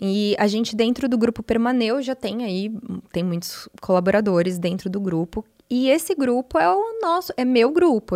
E a gente, dentro do grupo Permaneu, já tem aí, tem muitos colaboradores dentro do grupo e esse grupo é o nosso, é meu grupo.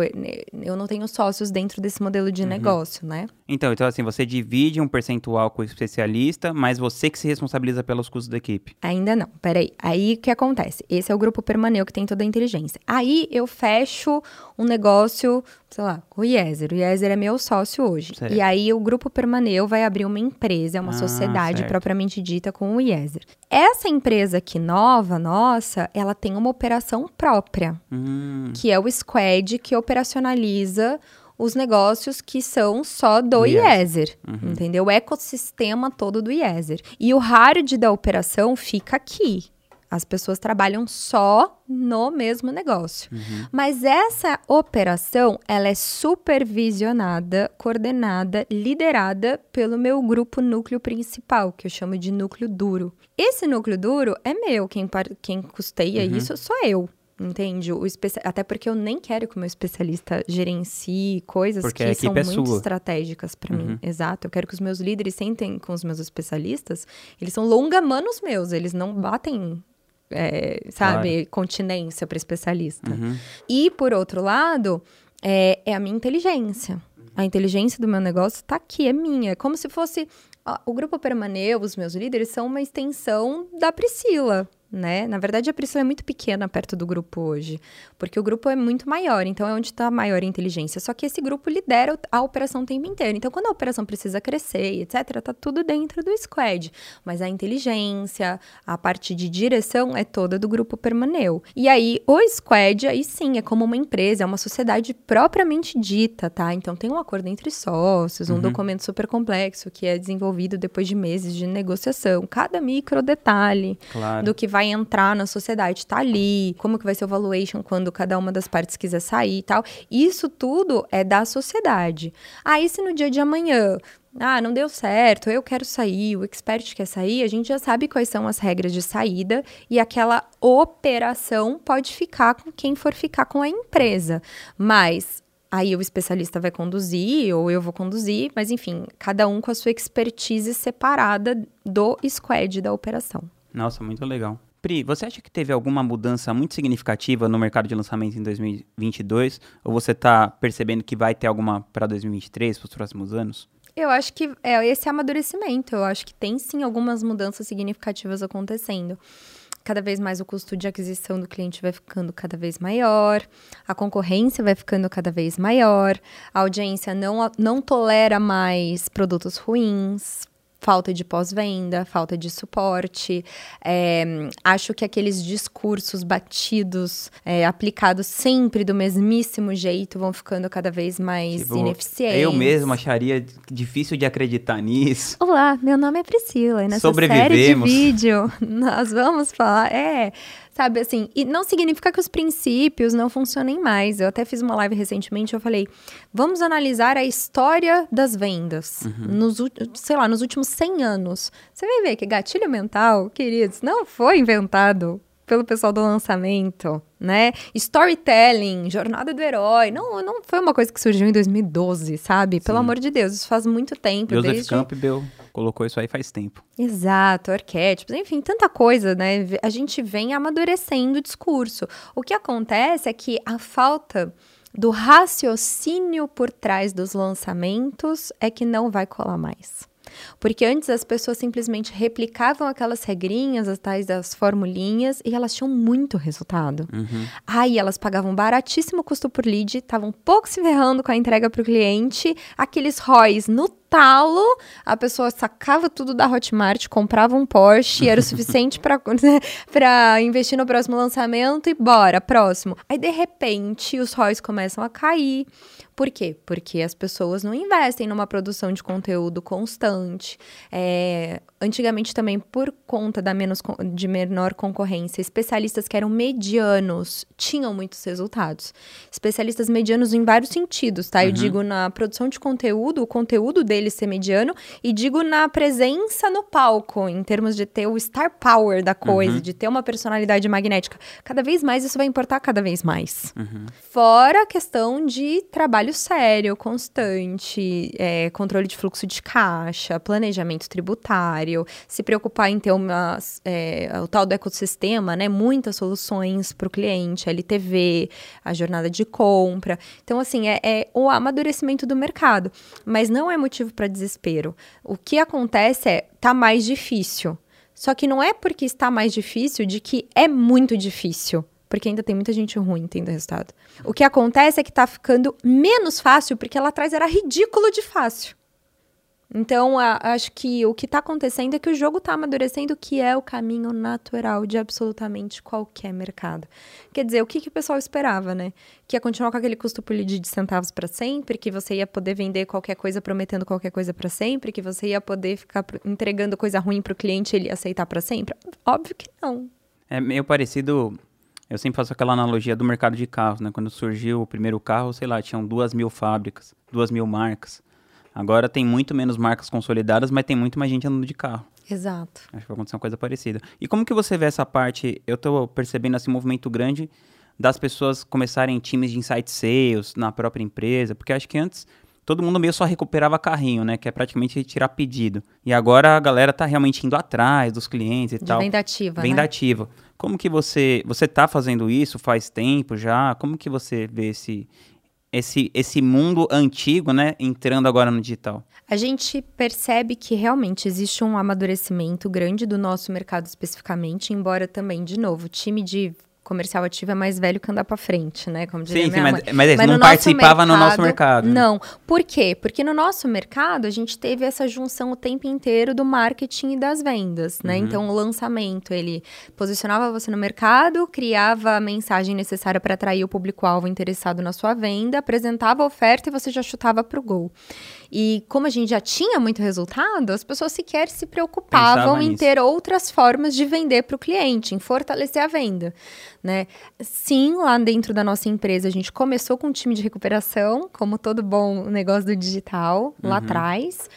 Eu não tenho sócios dentro desse modelo de uhum. negócio, né? Então, então, assim, você divide um percentual com o especialista, mas você que se responsabiliza pelos custos da equipe. Ainda não. Peraí. Aí o que acontece? Esse é o grupo permaneu que tem toda a inteligência. Aí eu fecho um negócio, sei lá, o Iezer. O Iezer é meu sócio hoje. Certo. E aí o grupo permaneu vai abrir uma empresa, é uma ah, sociedade certo. propriamente dita com o Iezer. Essa empresa aqui nova, nossa, ela tem uma operação própria, hum. que é o Squad, que operacionaliza os negócios que são só do, IESER, uhum. entendeu? O ecossistema todo do IESER. E o hard da operação fica aqui. As pessoas trabalham só no mesmo negócio. Uhum. Mas essa operação, ela é supervisionada, coordenada, liderada pelo meu grupo núcleo principal, que eu chamo de núcleo duro. Esse núcleo duro é meu, quem, quem custeia uhum. isso sou eu. Entende? O espe... Até porque eu nem quero que o meu especialista gerencie coisas porque que são é muito sua. estratégicas para uhum. mim. Exato. Eu quero que os meus líderes sentem com os meus especialistas. Eles são longamanos meus, eles não batem é, sabe, claro. continência para especialista. Uhum. E, por outro lado, é, é, a minha inteligência. A inteligência do meu negócio está aqui, é minha. É como se fosse. Ó, o Grupo Permaneu, os meus líderes, são uma extensão da Priscila né? Na verdade, a Priscila é muito pequena perto do grupo hoje, porque o grupo é muito maior, então é onde está a maior inteligência. Só que esse grupo lidera a operação o tempo inteiro. Então, quando a operação precisa crescer, etc., tá tudo dentro do squad. Mas a inteligência, a parte de direção é toda do grupo Permaneu. E aí, o squad, aí sim, é como uma empresa, é uma sociedade propriamente dita, tá? Então, tem um acordo entre sócios, um uhum. documento super complexo que é desenvolvido depois de meses de negociação. Cada micro detalhe claro. do que vai vai entrar na sociedade, tá ali, como que vai ser o valuation quando cada uma das partes quiser sair e tal. Isso tudo é da sociedade. Aí se no dia de amanhã ah, não deu certo, eu quero sair, o expert quer sair, a gente já sabe quais são as regras de saída e aquela operação pode ficar com quem for ficar com a empresa. Mas aí o especialista vai conduzir ou eu vou conduzir, mas enfim, cada um com a sua expertise separada do squad da operação. Nossa, muito legal. Pri, você acha que teve alguma mudança muito significativa no mercado de lançamento em 2022? Ou você está percebendo que vai ter alguma para 2023, para os próximos anos? Eu acho que é esse amadurecimento. Eu acho que tem sim algumas mudanças significativas acontecendo. Cada vez mais o custo de aquisição do cliente vai ficando cada vez maior, a concorrência vai ficando cada vez maior, a audiência não, não tolera mais produtos ruins, falta de pós-venda, falta de suporte. É, acho que aqueles discursos batidos, é, aplicados sempre do mesmíssimo jeito, vão ficando cada vez mais tipo, ineficientes. Eu mesmo acharia difícil de acreditar nisso. Olá, meu nome é Priscila e nessa série de vídeo <laughs> nós vamos falar. É, Sabe assim, e não significa que os princípios não funcionem mais. Eu até fiz uma live recentemente, eu falei: "Vamos analisar a história das vendas uhum. nos, sei lá, nos últimos 100 anos". Você vai ver que gatilho mental, queridos, não foi inventado pelo pessoal do lançamento, né? Storytelling, jornada do herói, não, não foi uma coisa que surgiu em 2012, sabe? Sim. Pelo amor de Deus, isso faz muito tempo. Joseph desde... Campbell colocou isso aí faz tempo. Exato, arquétipos, enfim, tanta coisa, né? A gente vem amadurecendo o discurso. O que acontece é que a falta do raciocínio por trás dos lançamentos é que não vai colar mais. Porque antes as pessoas simplesmente replicavam aquelas regrinhas, as tais das formulinhas, e elas tinham muito resultado. Uhum. Aí elas pagavam baratíssimo custo por lead, estavam pouco se ferrando com a entrega para o cliente, aqueles ROIs no talo, a pessoa sacava tudo da Hotmart, comprava um Porsche, era o suficiente para <laughs> investir no próximo lançamento e bora, próximo. Aí, de repente, os ROIs começam a cair. Por quê? Porque as pessoas não investem numa produção de conteúdo constante. É, antigamente também, por conta da menos, de menor concorrência, especialistas que eram medianos tinham muitos resultados. Especialistas medianos em vários sentidos, tá? Uhum. Eu digo na produção de conteúdo, o conteúdo dele ser mediano, e digo na presença no palco, em termos de ter o star power da coisa, uhum. de ter uma personalidade magnética. Cada vez mais isso vai importar cada vez mais. Uhum. Fora a questão de trabalho trabalho sério, constante, é, controle de fluxo de caixa, planejamento tributário, se preocupar em ter uma, é, o tal do ecossistema, né? Muitas soluções para o cliente, LTV, a jornada de compra. Então, assim, é, é o amadurecimento do mercado. Mas não é motivo para desespero. O que acontece é, tá mais difícil. Só que não é porque está mais difícil de que é muito difícil porque ainda tem muita gente ruim tendo resultado. O que acontece é que tá ficando menos fácil porque lá atrás era ridículo de fácil. Então, a, acho que o que está acontecendo é que o jogo está amadurecendo, que é o caminho natural de absolutamente qualquer mercado. Quer dizer, o que, que o pessoal esperava, né? Que ia continuar com aquele custo por lead de centavos para sempre, que você ia poder vender qualquer coisa prometendo qualquer coisa para sempre, que você ia poder ficar entregando coisa ruim para o cliente e ele aceitar para sempre? Óbvio que não. É meio parecido eu sempre faço aquela analogia do mercado de carros, né? Quando surgiu o primeiro carro, sei lá, tinham duas mil fábricas, duas mil marcas. Agora tem muito menos marcas consolidadas, mas tem muito mais gente andando de carro. Exato. Acho que vai acontecer uma coisa parecida. E como que você vê essa parte? Eu estou percebendo esse movimento grande das pessoas começarem times de insight sales na própria empresa, porque acho que antes todo mundo meio só recuperava carrinho, né? Que é praticamente tirar pedido. E agora a galera tá realmente indo atrás dos clientes e de tal. Venda ativa, Venda né? ativa. Como que você você tá fazendo isso faz tempo já? Como que você vê esse esse esse mundo antigo, né, entrando agora no digital? A gente percebe que realmente existe um amadurecimento grande do nosso mercado especificamente, embora também, de novo, time de comercial ativo é mais velho que andar para frente, né? Como diria sim, sim, mas, mas, mas não no participava mercado, no nosso mercado. Né? Não. Por quê? Porque no nosso mercado a gente teve essa junção o tempo inteiro do marketing e das vendas, né? Uhum. Então o lançamento, ele posicionava você no mercado, criava a mensagem necessária para atrair o público-alvo interessado na sua venda, apresentava a oferta e você já chutava pro gol. E como a gente já tinha muito resultado, as pessoas sequer se preocupavam Pensava em nisso. ter outras formas de vender para o cliente, em fortalecer a venda. Né? Sim, lá dentro da nossa empresa, a gente começou com um time de recuperação, como todo bom negócio do digital, lá uhum. atrás.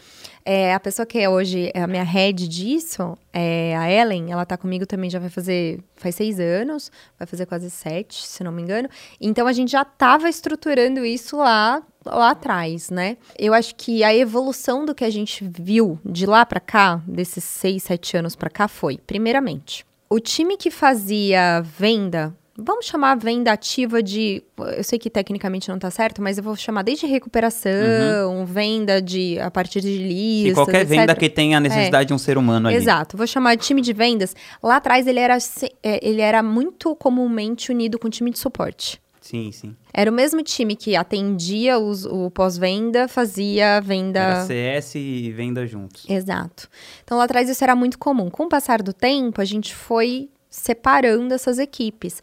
É, a pessoa que é hoje é a minha head disso, é a Ellen, ela tá comigo também já vai fazer, faz seis anos, vai fazer quase sete, se não me engano. Então a gente já estava estruturando isso lá, lá atrás, né? Eu acho que a evolução do que a gente viu de lá para cá, desses seis, sete anos para cá, foi, primeiramente, o time que fazia venda Vamos chamar a venda ativa de. Eu sei que tecnicamente não está certo, mas eu vou chamar desde recuperação, uhum. venda de a partir de listas. E qualquer etc. venda que tenha a necessidade é. de um ser humano ali. Exato. Vou chamar de time de vendas. Lá atrás ele era, é, ele era muito comumente unido com time de suporte. Sim, sim. Era o mesmo time que atendia os, o pós-venda, fazia venda. Era CS e venda juntos. Exato. Então lá atrás isso era muito comum. Com o passar do tempo, a gente foi separando essas equipes.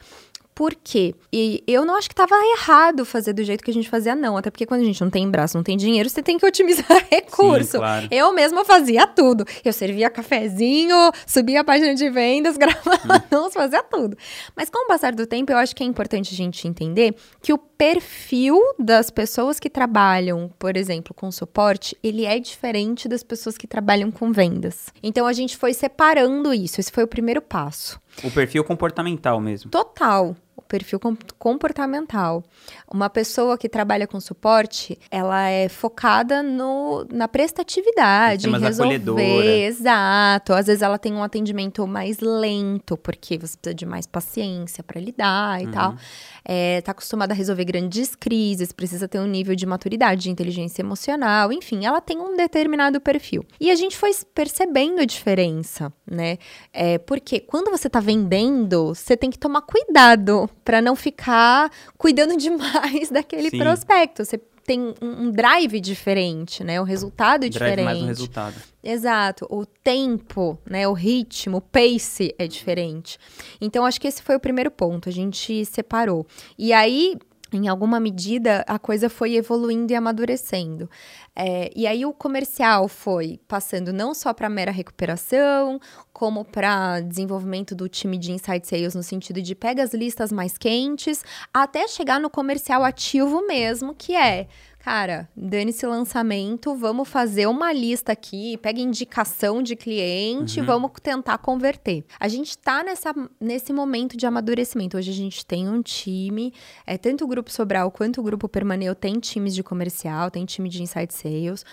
Por quê? E eu não acho que estava errado fazer do jeito que a gente fazia, não. Até porque quando a gente não tem braço, não tem dinheiro, você tem que otimizar <laughs> recurso. Sim, claro. Eu mesma fazia tudo. Eu servia cafezinho, subia a página de vendas, <laughs> gravava anúncios, fazia tudo. Mas com o passar do tempo, eu acho que é importante a gente entender que o perfil das pessoas que trabalham, por exemplo, com suporte, ele é diferente das pessoas que trabalham com vendas. Então a gente foi separando isso. Esse foi o primeiro passo. O perfil comportamental mesmo. Total perfil comportamental. Uma pessoa que trabalha com suporte, ela é focada no, na prestatividade, em resolver. Acolhedora. Exato. Às vezes ela tem um atendimento mais lento, porque você precisa de mais paciência para lidar e uhum. tal. É, tá acostumada a resolver grandes crises, precisa ter um nível de maturidade, de inteligência emocional, enfim, ela tem um determinado perfil. E a gente foi percebendo a diferença, né? É, porque quando você tá vendendo, você tem que tomar cuidado para não ficar cuidando demais <laughs> daquele Sim. prospecto. Você tem um drive diferente, né? O resultado é drive diferente. mais um resultado. Exato. O tempo, né? O ritmo, o pace é diferente. Então, acho que esse foi o primeiro ponto. A gente separou. E aí, em alguma medida, a coisa foi evoluindo e amadurecendo. É, e aí o comercial foi passando não só para mera recuperação, como para desenvolvimento do time de Insight Sales no sentido de pega as listas mais quentes, até chegar no comercial ativo mesmo, que é cara, dane-se lançamento, vamos fazer uma lista aqui, pega indicação de cliente, uhum. vamos tentar converter. A gente tá nessa, nesse momento de amadurecimento. Hoje a gente tem um time, é tanto o grupo Sobral quanto o grupo Permaneu tem times de comercial, tem time de insight sales.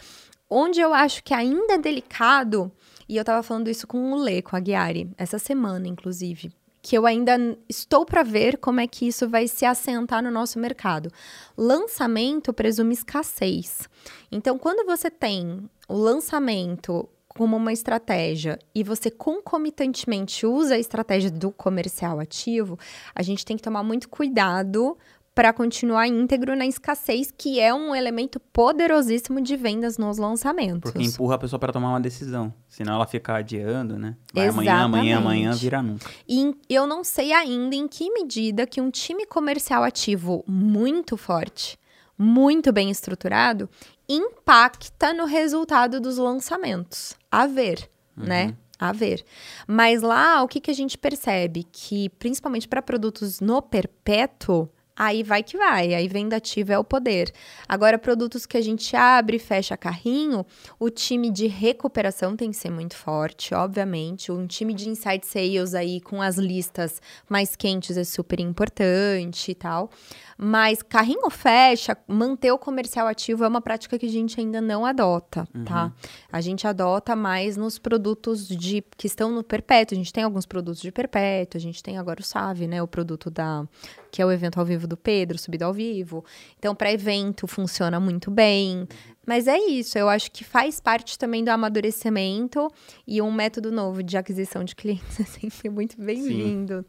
Onde eu acho que ainda é delicado, e eu tava falando isso com o Lê, com a Guiari, essa semana, inclusive que eu ainda estou para ver como é que isso vai se assentar no nosso mercado. Lançamento presume escassez. Então, quando você tem o lançamento como uma estratégia e você concomitantemente usa a estratégia do comercial ativo, a gente tem que tomar muito cuidado para continuar íntegro na escassez, que é um elemento poderosíssimo de vendas nos lançamentos. Porque empurra a pessoa para tomar uma decisão. Senão ela fica adiando, né? Vai amanhã, amanhã, amanhã, vira nunca. E eu não sei ainda em que medida que um time comercial ativo muito forte, muito bem estruturado, impacta no resultado dos lançamentos. A ver, né? uhum. né? A ver. Mas lá, o que, que a gente percebe? Que, principalmente para produtos no perpétuo, aí vai que vai, aí venda ativa é o poder. Agora, produtos que a gente abre e fecha carrinho, o time de recuperação tem que ser muito forte, obviamente. Um time de inside sales aí com as listas mais quentes é super importante e tal. Mas carrinho fecha, manter o comercial ativo é uma prática que a gente ainda não adota, uhum. tá? A gente adota mais nos produtos de que estão no perpétuo. A gente tem alguns produtos de perpétuo, a gente tem agora o Save, né? O produto da que é o evento ao vivo do Pedro, subido ao vivo. Então, para evento funciona muito bem. Mas é isso, eu acho que faz parte também do amadurecimento e um método novo de aquisição de clientes <laughs> é sempre muito bem-vindo.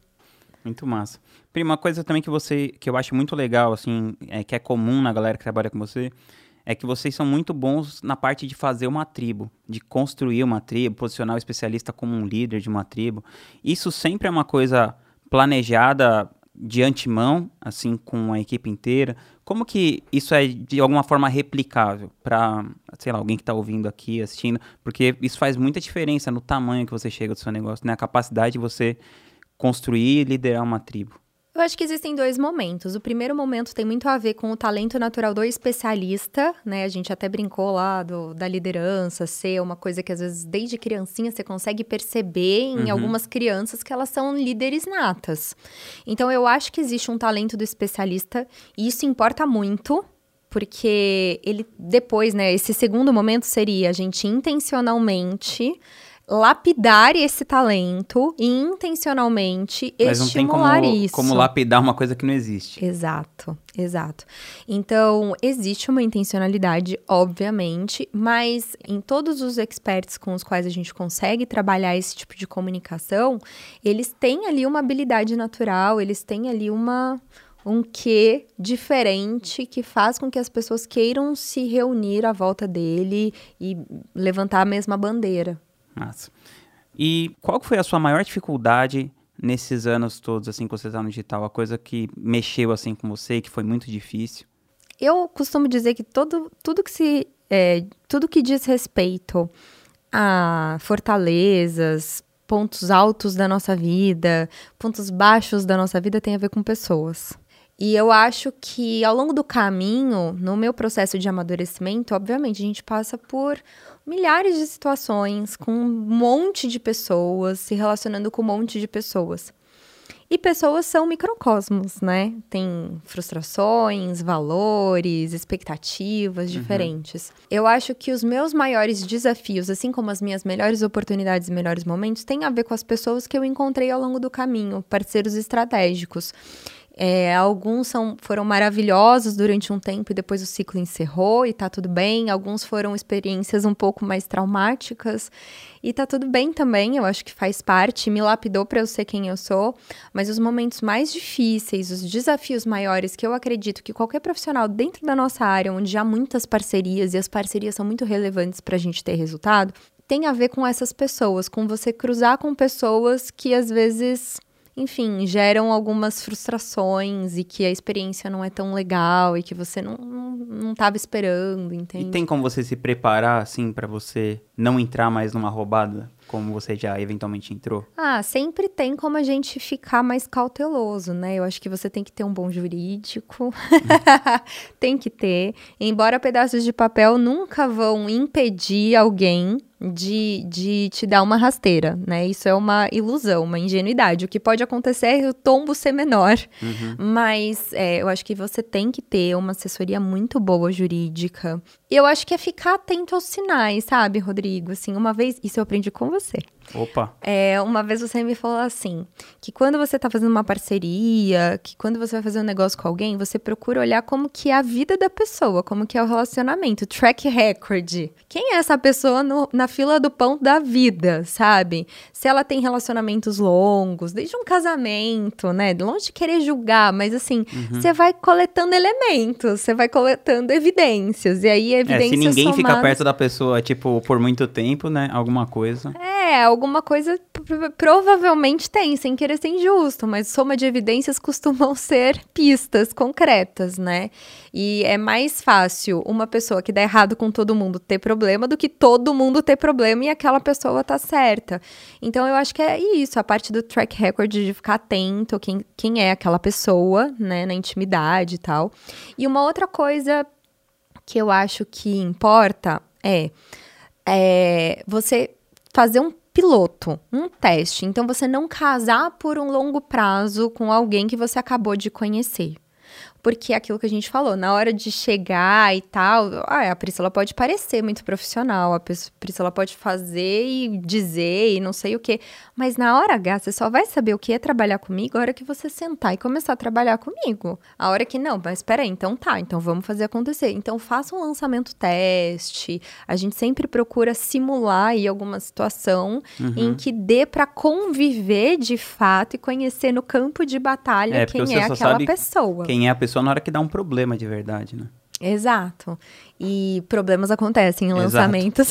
Muito massa. Prima, uma coisa também que você, que eu acho muito legal, assim, é, que é comum na galera que trabalha com você, é que vocês são muito bons na parte de fazer uma tribo, de construir uma tribo, posicionar o especialista como um líder de uma tribo. Isso sempre é uma coisa planejada de antemão, assim, com a equipe inteira. Como que isso é de alguma forma replicável para, sei lá, alguém que está ouvindo aqui, assistindo? Porque isso faz muita diferença no tamanho que você chega do seu negócio, né? Capacidade de você construir e liderar uma tribo? Eu acho que existem dois momentos. O primeiro momento tem muito a ver com o talento natural do especialista, né? A gente até brincou lá do, da liderança, ser uma coisa que às vezes desde criancinha você consegue perceber em uhum. algumas crianças que elas são líderes natas. Então eu acho que existe um talento do especialista e isso importa muito, porque ele depois, né, esse segundo momento seria a gente intencionalmente lapidar esse talento e intencionalmente Mas estimular não tem como, isso. como lapidar uma coisa que não existe. Exato, exato. Então, existe uma intencionalidade, obviamente, mas em todos os experts com os quais a gente consegue trabalhar esse tipo de comunicação, eles têm ali uma habilidade natural, eles têm ali uma um quê diferente que faz com que as pessoas queiram se reunir à volta dele e levantar a mesma bandeira. Massa. E qual foi a sua maior dificuldade nesses anos todos, assim, que você está no digital? A coisa que mexeu, assim, com você, que foi muito difícil? Eu costumo dizer que todo, tudo que se... É, tudo que diz respeito a fortalezas, pontos altos da nossa vida, pontos baixos da nossa vida tem a ver com pessoas. E eu acho que ao longo do caminho, no meu processo de amadurecimento, obviamente a gente passa por milhares de situações com um monte de pessoas, se relacionando com um monte de pessoas. E pessoas são microcosmos, né? Tem frustrações, valores, expectativas uhum. diferentes. Eu acho que os meus maiores desafios, assim como as minhas melhores oportunidades e melhores momentos, têm a ver com as pessoas que eu encontrei ao longo do caminho, parceiros estratégicos. É, alguns são, foram maravilhosos durante um tempo e depois o ciclo encerrou e tá tudo bem. Alguns foram experiências um pouco mais traumáticas e tá tudo bem também. Eu acho que faz parte, me lapidou para eu ser quem eu sou. Mas os momentos mais difíceis, os desafios maiores que eu acredito que qualquer profissional dentro da nossa área, onde há muitas parcerias e as parcerias são muito relevantes para a gente ter resultado, tem a ver com essas pessoas, com você cruzar com pessoas que às vezes enfim, geram algumas frustrações e que a experiência não é tão legal e que você não, não, estava esperando, entende? E tem como você se preparar, assim, para você não entrar mais numa roubada? como você já eventualmente entrou? Ah, sempre tem como a gente ficar mais cauteloso, né? Eu acho que você tem que ter um bom jurídico, <laughs> tem que ter. Embora pedaços de papel nunca vão impedir alguém de, de te dar uma rasteira, né? Isso é uma ilusão, uma ingenuidade. O que pode acontecer é o tombo ser menor, uhum. mas é, eu acho que você tem que ter uma assessoria muito boa jurídica. E eu acho que é ficar atento aos sinais, sabe, Rodrigo? Assim, uma vez, isso eu aprendi com você. Opa. É, uma vez você me falou assim, que quando você tá fazendo uma parceria, que quando você vai fazer um negócio com alguém, você procura olhar como que é a vida da pessoa, como que é o relacionamento, track record. Quem é essa pessoa no, na fila do pão da vida, sabe? Se ela tem relacionamentos longos, desde um casamento, né? Longe de querer julgar, mas assim, uhum. você vai coletando elementos, você vai coletando evidências, e aí evidências é, se ninguém somadas... fica perto da pessoa, tipo, por muito tempo, né? Alguma coisa. É, alguma coisa provavelmente tem, sem querer ser injusto, mas soma de evidências <laughs> costumam ser pistas concretas, né? E é mais fácil uma pessoa que dá errado com todo mundo ter problema do que todo mundo ter problema e aquela pessoa tá certa. Então eu acho que é isso, a parte do track record de ficar atento quem, quem é aquela pessoa, né, na intimidade e tal. E uma outra coisa que eu acho que importa é, é você fazer um piloto, um teste. Então, você não casar por um longo prazo com alguém que você acabou de conhecer porque é aquilo que a gente falou, na hora de chegar e tal, ah, a Priscila pode parecer muito profissional, a Priscila pode fazer e dizer e não sei o quê, mas na hora H, você só vai saber o que é trabalhar comigo a hora que você sentar e começar a trabalhar comigo. A hora que não, mas espera aí, então tá, então vamos fazer acontecer. Então faça um lançamento teste, a gente sempre procura simular aí alguma situação uhum. em que dê para conviver de fato e conhecer no campo de batalha é, quem é aquela pessoa. Quem é a pessoa pessoa na hora que dá um problema de verdade, né? Exato. E problemas acontecem em lançamentos.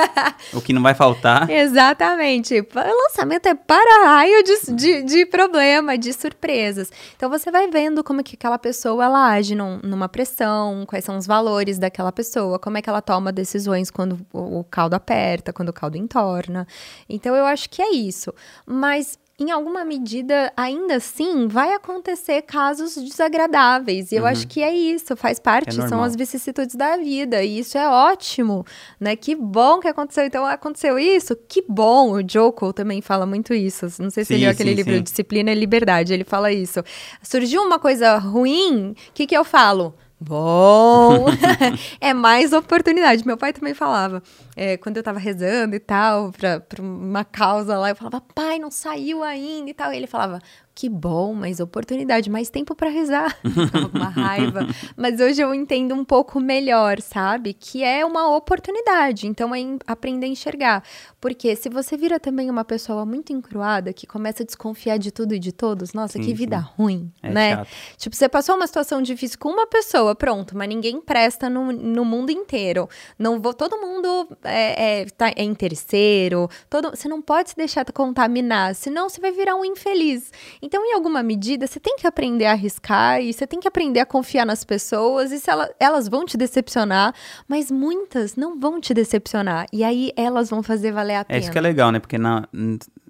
<laughs> o que não vai faltar. Exatamente. Lançamento é para-raio de, de, de, problema, de surpresas. Então você vai vendo como é que aquela pessoa ela age num, numa pressão, quais são os valores daquela pessoa, como é que ela toma decisões quando o, o caldo aperta, quando o caldo entorna. Então eu acho que é isso. Mas em alguma medida, ainda assim, vai acontecer casos desagradáveis. E uhum. eu acho que é isso, faz parte, é são as vicissitudes da vida. E isso é ótimo, né? Que bom que aconteceu. Então, aconteceu isso? Que bom! O Joko também fala muito isso. Não sei se sim, ele leu aquele sim, livro sim. Disciplina e Liberdade. Ele fala isso. Surgiu uma coisa ruim, o que, que eu falo? Bom, <laughs> é mais oportunidade. Meu pai também falava, é, quando eu tava rezando e tal, pra, pra uma causa lá, eu falava, pai, não saiu ainda e tal. E ele falava, que bom, mais oportunidade, mais tempo para rezar. <laughs> Ficava com uma raiva. Mas hoje eu entendo um pouco melhor, sabe? Que é uma oportunidade. Então é aprender a enxergar. Porque se você vira também uma pessoa muito encruada, que começa a desconfiar de tudo e de todos, nossa, sim, que vida sim. ruim, é né? Chato. Tipo, você passou uma situação difícil com uma pessoa, pronto, mas ninguém presta no, no mundo inteiro. Não vou, todo mundo é, é, tá, é interesseiro, todo, você não pode se deixar contaminar, senão você vai virar um infeliz. Então, em alguma medida, você tem que aprender a arriscar e você tem que aprender a confiar nas pessoas. E se ela, elas vão te decepcionar, mas muitas não vão te decepcionar. E aí elas vão fazer valer a pena. É isso que é legal, né? Porque na,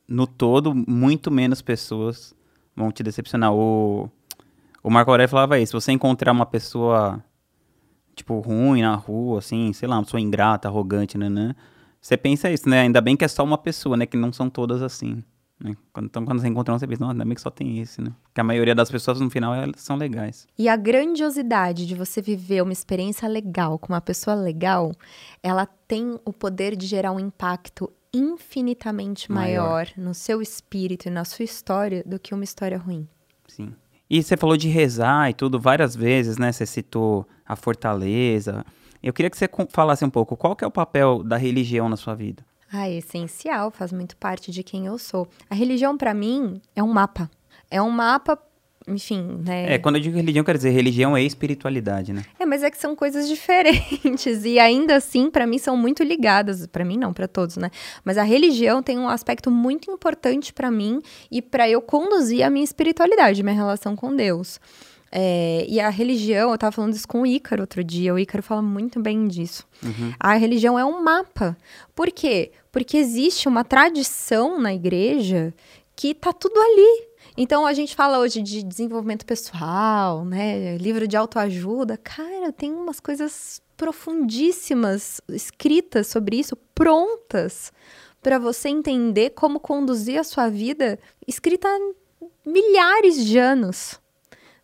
no todo, muito menos pessoas vão te decepcionar. O, o Marco Aurélio falava isso: você encontrar uma pessoa, tipo, ruim na rua, assim, sei lá, uma pessoa ingrata, arrogante, né? né você pensa isso, né? Ainda bem que é só uma pessoa, né? Que não são todas assim. Né? Então, quando você encontra um, você pensa, não, ainda bem que só tem esse, né? Porque a maioria das pessoas, no final, elas são legais. E a grandiosidade de você viver uma experiência legal com uma pessoa legal, ela tem o poder de gerar um impacto infinitamente maior, maior no seu espírito e na sua história do que uma história ruim. Sim. E você falou de rezar e tudo várias vezes, né? Você citou a fortaleza. Eu queria que você falasse um pouco, qual que é o papel da religião na sua vida? Ah, é essencial, faz muito parte de quem eu sou. A religião, para mim, é um mapa. É um mapa enfim, né? É, quando eu digo religião, quer dizer religião é espiritualidade, né? É, mas é que são coisas <laughs> diferentes e ainda assim, para mim, são muito ligadas. para mim, não, para todos, né? Mas a religião tem um aspecto muito importante para mim e para eu conduzir a minha espiritualidade, minha relação com Deus. É, e a religião, eu estava falando isso com o Ícaro outro dia, o Ícaro fala muito bem disso. Uhum. A religião é um mapa. Por quê? Porque existe uma tradição na igreja que tá tudo ali. Então a gente fala hoje de desenvolvimento pessoal, né? Livro de autoajuda. Cara, tem umas coisas profundíssimas escritas sobre isso, prontas para você entender como conduzir a sua vida, escrita há milhares de anos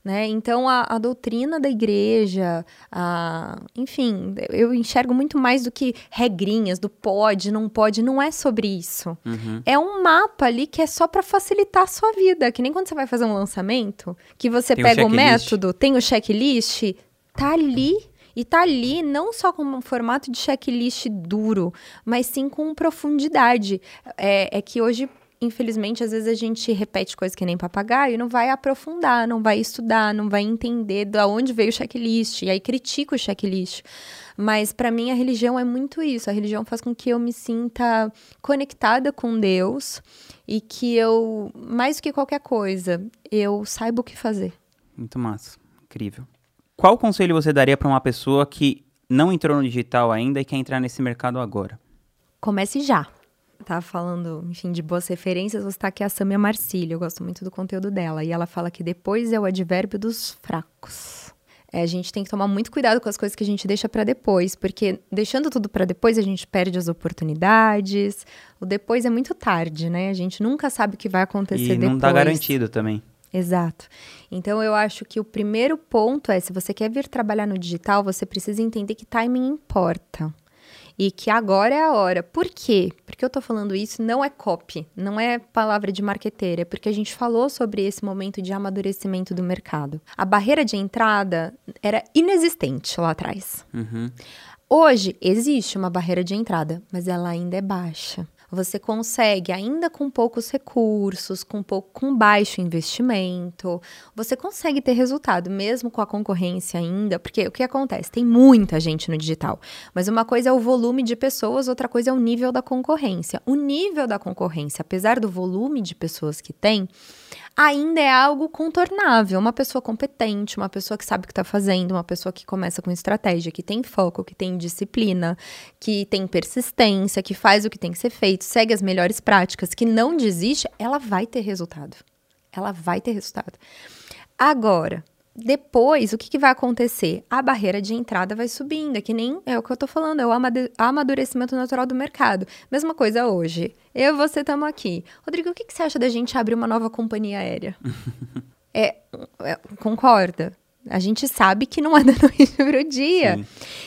Né? Então, a, a, doutrina da igreja, a, enfim, eu enxergo muito mais do que regrinhas, do pode, não pode, não é sobre isso. Uhum. É um mapa ali que é só para facilitar a sua vida, que nem quando você vai fazer um lançamento, que você tem pega o, o método, tem o checklist, tá ali e tá ali não só com um formato de checklist duro, mas sim com profundidade. É, é que hoje infelizmente, às vezes a gente repete coisas que nem papagaio e não vai aprofundar, não vai estudar, não vai entender de onde veio o checklist, e aí critica o checklist. Mas para mim a religião é muito isso. A religião faz com que eu me sinta conectada com Deus e que eu, mais do que qualquer coisa, eu saiba o que fazer. Muito massa, incrível. Qual conselho você daria para uma pessoa que não entrou no digital ainda e quer entrar nesse mercado agora? Comece já tá falando, enfim, de boas referências, você tá aqui a Samia Marcílio, eu gosto muito do conteúdo dela. E ela fala que depois é o advérbio dos fracos. É, a gente tem que tomar muito cuidado com as coisas que a gente deixa para depois, porque deixando tudo para depois a gente perde as oportunidades. O depois é muito tarde, né? A gente nunca sabe o que vai acontecer e depois. E não dá garantido também. Exato. Então eu acho que o primeiro ponto é, se você quer vir trabalhar no digital, você precisa entender que timing importa e que agora é a hora. Por quê? Porque eu tô falando isso não é copy, não é palavra de marqueteira, é porque a gente falou sobre esse momento de amadurecimento do mercado. A barreira de entrada era inexistente lá atrás. Uhum. Hoje existe uma barreira de entrada, mas ela ainda é baixa você consegue, ainda com poucos recursos, com, pouco, com baixo investimento, você consegue ter resultado, mesmo com a concorrência ainda, porque o que acontece? Tem muita gente no digital, mas uma coisa é o volume de pessoas, outra coisa é o nível da concorrência. O nível da concorrência, apesar do volume de pessoas que tem, ainda é algo contornável. Uma pessoa competente, uma pessoa que sabe o que está fazendo, uma pessoa que começa com estratégia, que tem foco, que tem disciplina, que tem persistência, que faz o que tem que ser feito, segue as melhores práticas, que não desiste, ela vai ter resultado. Ela vai ter resultado. Agora, depois, o que, que, vai acontecer? A barreira de entrada vai subindo, é que nem é o que eu tô falando, é o amadurecimento natural do mercado. Mesma coisa hoje. Eu e você estamos aqui. Rodrigo, o que, que, você acha da gente abrir uma nova companhia aérea? <laughs> é, é, concorda? A gente sabe que não é da <laughs> noite para o dia. Sim.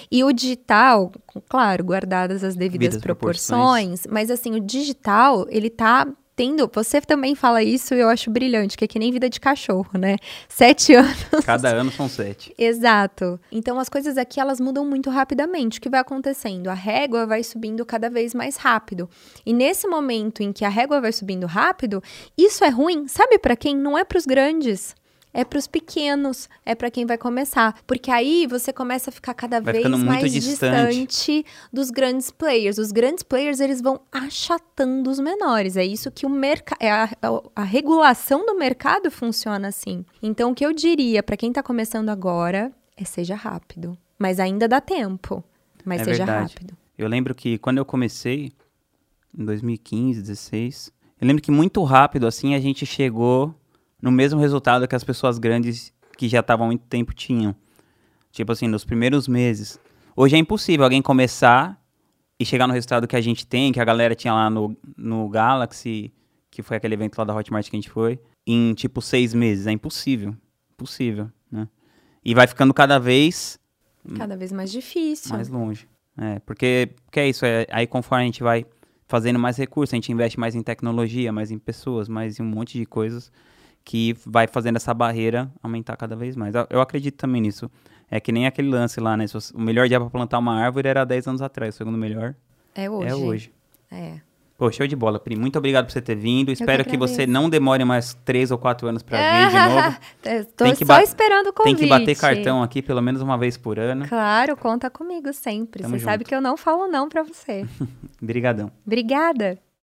E o digital, claro, guardadas as devidas proporções, proporções, mas assim, o digital, ele tá tendo. Você também fala isso e eu acho brilhante, que é que nem vida de cachorro, né? Sete <laughs> anos. Cada ano são sete. Exato. Então as coisas aqui elas mudam muito rapidamente. O que vai acontecendo? A régua vai subindo cada vez mais rápido. E nesse momento em que a régua vai subindo rápido, isso é ruim, sabe para quem? Não é para os grandes é para os pequenos, é para quem vai começar, porque aí você começa a ficar cada vai vez mais distante. distante. dos grandes players. Os grandes players eles vão achatando os menores. É isso que o mercado, é a, a, regulação do mercado funciona assim. Então o que eu diria para quem está começando agora é seja rápido, mas ainda dá tempo, mas é seja verdade. rápido. Eu lembro que quando eu comecei em 2015, 16, eu lembro que muito rápido assim a gente chegou no mesmo resultado que as pessoas grandes que já estavam há muito tempo tinham. Tipo assim, nos primeiros meses. Hoje é impossível alguém começar e chegar no resultado que a gente tem, que a galera tinha lá no, no Galaxy, que foi aquele evento lá da Hotmart que a gente foi, em tipo seis meses. É impossível. Impossível, né? E vai ficando cada vez... Cada vez mais difícil. Mais longe. É, porque, porque é isso. É, aí conforme a gente vai fazendo mais recursos, a gente investe mais em tecnologia, mais em pessoas, mais em um monte de coisas que vai fazendo essa barreira aumentar cada vez mais. Eu acredito também nisso. É que nem aquele lance lá, né? O melhor dia para plantar uma árvore era 10 anos atrás, o segundo melhor é hoje. É hoje. É. Pô, show de bola, Pri. Muito obrigado por você ter vindo. Espero que, que, você não demore mais três ou quatro anos para vir de <laughs> novo. Estou é, só esperando o convite. Tem que bater cartão aqui pelo menos uma vez por ano. Claro, conta comigo sempre. Tamo você junto. sabe que eu não falo não para você. <laughs> Obrigadão. Obrigada.